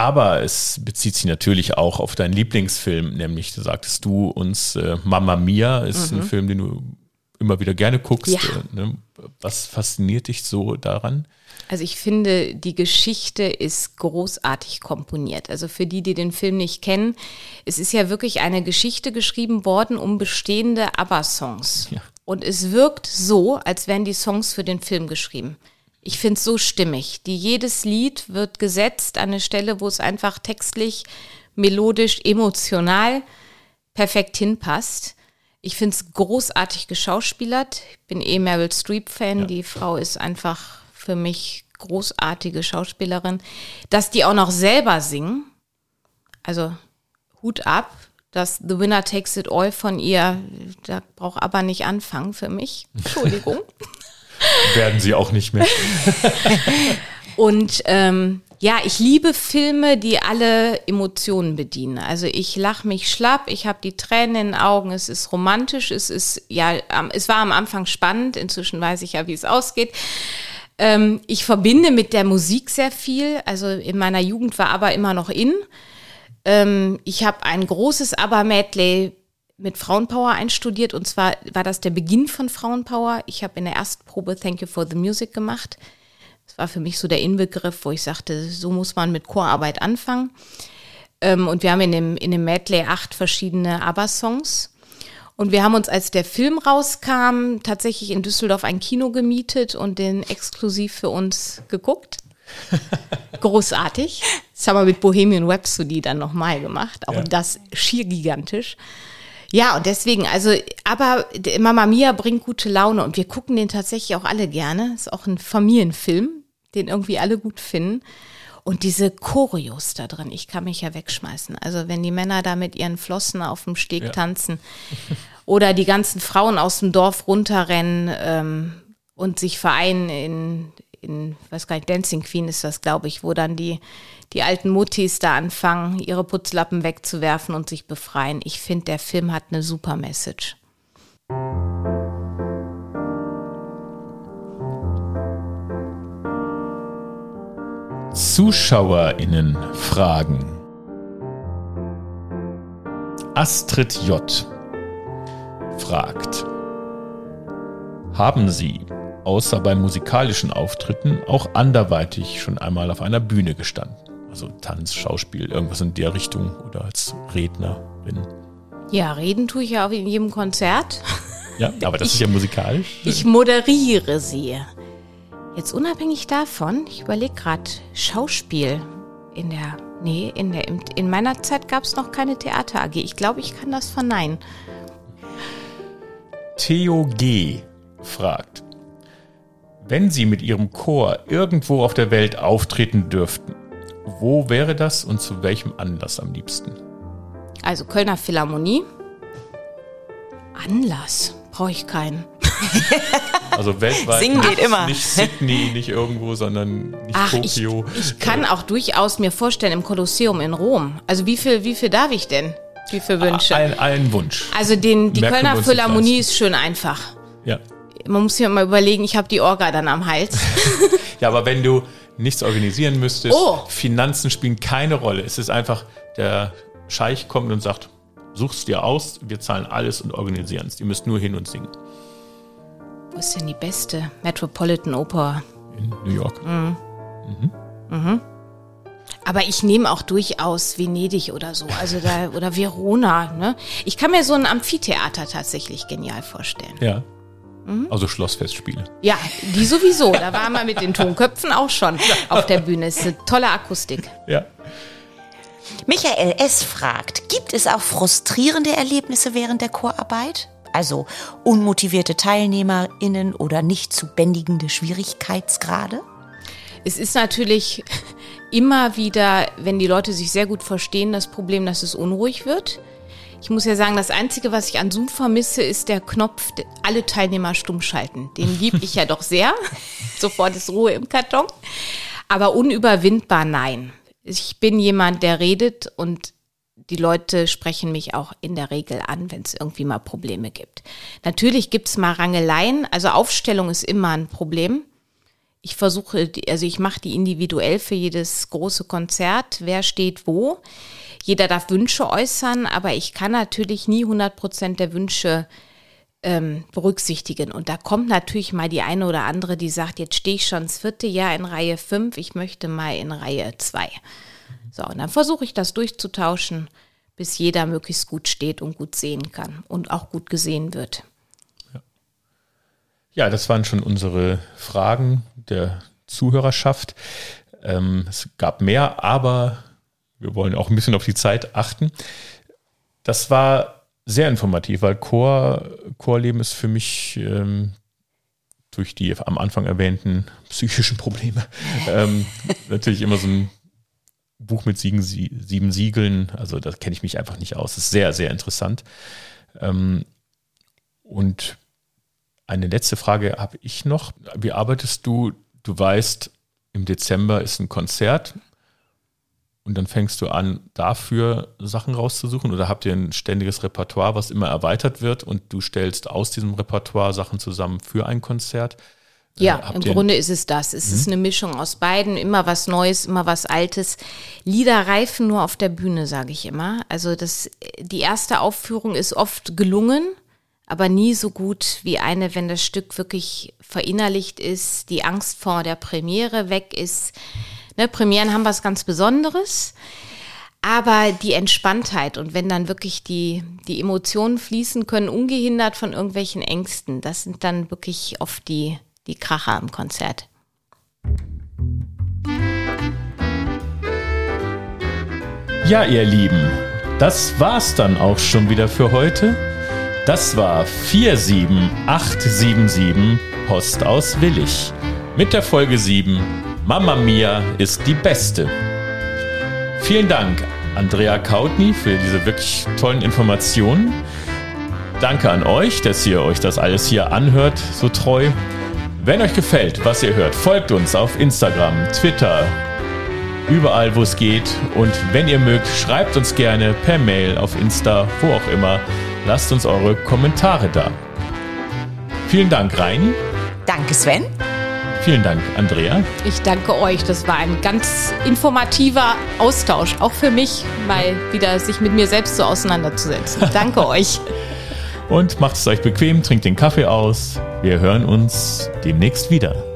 aber es bezieht sich natürlich auch auf deinen Lieblingsfilm, nämlich, sagtest du uns, äh, Mamma Mia ist mhm. ein Film, den du immer wieder gerne guckst. Ja. Äh, ne? Was fasziniert dich so daran? Also ich finde, die Geschichte ist großartig komponiert. Also für die, die den Film nicht kennen, es ist ja wirklich eine Geschichte geschrieben worden um bestehende ABBA-Songs. Ja. Und es wirkt so, als wären die Songs für den Film geschrieben. Ich finde es so stimmig. Die, jedes Lied wird gesetzt an eine Stelle, wo es einfach textlich, melodisch, emotional perfekt hinpasst. Ich finde es großartig geschauspielert. Ich bin eh Meryl Streep-Fan. Ja. Die Frau ist einfach für mich großartige Schauspielerin, dass die auch noch selber singen. Also Hut ab, dass The Winner Takes It All von ihr, da braucht aber nicht anfangen für mich. Entschuldigung. Werden sie auch nicht mehr. Und ähm, ja, ich liebe Filme, die alle Emotionen bedienen. Also ich lache mich schlapp, ich habe die Tränen in den Augen, es ist romantisch, es ist, ja, es war am Anfang spannend, inzwischen weiß ich ja, wie es ausgeht. Ähm, ich verbinde mit der Musik sehr viel. Also in meiner Jugend war aber immer noch in. Ähm, ich habe ein großes ABBA-Medley mit Frauenpower einstudiert und zwar war das der Beginn von Frauenpower. Ich habe in der ersten Probe Thank You for the Music gemacht. Das war für mich so der Inbegriff, wo ich sagte, so muss man mit Chorarbeit anfangen. Ähm, und wir haben in dem, in dem Medley acht verschiedene ABBA-Songs. Und wir haben uns, als der Film rauskam, tatsächlich in Düsseldorf ein Kino gemietet und den exklusiv für uns geguckt. Großartig. Das haben wir mit Bohemian Rhapsody dann nochmal gemacht. Auch ja. das schier gigantisch. Ja, und deswegen, also, aber Mama Mia bringt gute Laune und wir gucken den tatsächlich auch alle gerne. Ist auch ein Familienfilm, den irgendwie alle gut finden. Und diese Choreos da drin, ich kann mich ja wegschmeißen. Also wenn die Männer da mit ihren Flossen auf dem Steg ja. tanzen oder die ganzen Frauen aus dem Dorf runterrennen ähm, und sich vereinen in, in, weiß gar nicht, Dancing Queen ist das, glaube ich, wo dann die, die alten Muttis da anfangen, ihre Putzlappen wegzuwerfen und sich befreien. Ich finde, der Film hat eine super Message. ZuschauerInnen fragen. Astrid J. fragt: Haben Sie außer bei musikalischen Auftritten auch anderweitig schon einmal auf einer Bühne gestanden. Also Tanz, Schauspiel, irgendwas in der Richtung oder als Rednerin. Ja, reden tue ich ja auch in jedem Konzert. Ja, aber das ich, ist ja musikalisch. Ich moderiere sie. Jetzt unabhängig davon, ich überlege gerade, Schauspiel in der, nee, in der, in meiner Zeit gab es noch keine Theater AG. Ich glaube, ich kann das verneinen. Theo G. fragt, wenn Sie mit Ihrem Chor irgendwo auf der Welt auftreten dürften, wo wäre das und zu welchem Anlass am liebsten? Also Kölner Philharmonie. Anlass brauche ich keinen. Also weltweit. Singen geht immer. Nicht Sydney, nicht irgendwo, sondern nicht Ach, Tokio. Ich, ich kann auch durchaus mir vorstellen, im Kolosseum in Rom. Also wie viel, wie viel darf ich denn? Wie viele Wünsche? Ein, ein Wunsch. Also den, die Kölner Philharmonie ist schön einfach. Ja man muss sich mal überlegen, ich habe die Orga dann am Hals. ja, aber wenn du nichts organisieren müsstest, oh. Finanzen spielen keine Rolle. Es ist einfach, der Scheich kommt und sagt, such's dir aus, wir zahlen alles und organisieren es. Ihr müsst nur hin und singen. Wo ist denn die beste Metropolitan Oper? In New York. Mhm. Mhm. Mhm. Aber ich nehme auch durchaus Venedig oder so, also da oder Verona. Ne? Ich kann mir so ein Amphitheater tatsächlich genial vorstellen. Ja. Mhm. Also Schlossfestspiele. Ja, die sowieso. Da waren wir mit den Tonköpfen auch schon auf der Bühne. Ist eine tolle Akustik. Ja. Michael S. fragt, gibt es auch frustrierende Erlebnisse während der Chorarbeit? Also unmotivierte TeilnehmerInnen oder nicht zu bändigende Schwierigkeitsgrade? Es ist natürlich immer wieder, wenn die Leute sich sehr gut verstehen, das Problem, dass es unruhig wird. Ich muss ja sagen, das Einzige, was ich an Zoom vermisse, ist der Knopf, alle Teilnehmer stumm schalten. Den liebe ich ja doch sehr. Sofort ist Ruhe im Karton. Aber unüberwindbar nein. Ich bin jemand, der redet und die Leute sprechen mich auch in der Regel an, wenn es irgendwie mal Probleme gibt. Natürlich gibt es mal Rangeleien. Also Aufstellung ist immer ein Problem. Ich versuche, also ich mache die individuell für jedes große Konzert. Wer steht wo? Jeder darf Wünsche äußern, aber ich kann natürlich nie 100 Prozent der Wünsche ähm, berücksichtigen. Und da kommt natürlich mal die eine oder andere, die sagt, jetzt stehe ich schon das vierte Jahr in Reihe 5, ich möchte mal in Reihe 2. So, und dann versuche ich das durchzutauschen, bis jeder möglichst gut steht und gut sehen kann und auch gut gesehen wird. Ja, das waren schon unsere Fragen der Zuhörerschaft. Ähm, es gab mehr, aber wir wollen auch ein bisschen auf die Zeit achten. Das war sehr informativ, weil Chor, Chorleben ist für mich ähm, durch die am Anfang erwähnten psychischen Probleme ähm, natürlich immer so ein Buch mit sieben, sieben Siegeln. Also da kenne ich mich einfach nicht aus. Das ist sehr, sehr interessant. Ähm, und eine letzte Frage habe ich noch. Wie arbeitest du? Du weißt, im Dezember ist ein Konzert und dann fängst du an, dafür Sachen rauszusuchen oder habt ihr ein ständiges Repertoire, was immer erweitert wird und du stellst aus diesem Repertoire Sachen zusammen für ein Konzert? Äh, ja, äh, im Grunde ist es das. Es mhm. ist eine Mischung aus beiden, immer was Neues, immer was Altes. Lieder reifen nur auf der Bühne, sage ich immer. Also das, die erste Aufführung ist oft gelungen, aber nie so gut wie eine, wenn das Stück wirklich verinnerlicht ist, die Angst vor der Premiere weg ist. Ne, Premieren haben was ganz Besonderes. Aber die Entspanntheit und wenn dann wirklich die, die Emotionen fließen können, ungehindert von irgendwelchen Ängsten, das sind dann wirklich oft die, die Kracher im Konzert. Ja, ihr Lieben, das war's dann auch schon wieder für heute. Das war 47877 Post aus Willig mit der Folge 7 Mama Mia ist die Beste. Vielen Dank, Andrea Kautny, für diese wirklich tollen Informationen. Danke an euch, dass ihr euch das alles hier anhört, so treu. Wenn euch gefällt, was ihr hört, folgt uns auf Instagram, Twitter, überall, wo es geht. Und wenn ihr mögt, schreibt uns gerne per Mail auf Insta, wo auch immer. Lasst uns eure Kommentare da. Vielen Dank, Reini. Danke, Sven. Vielen Dank, Andrea. Ich danke euch. Das war ein ganz informativer Austausch, auch für mich, mal wieder sich mit mir selbst so auseinanderzusetzen. Danke euch. Und macht es euch bequem, trinkt den Kaffee aus. Wir hören uns demnächst wieder.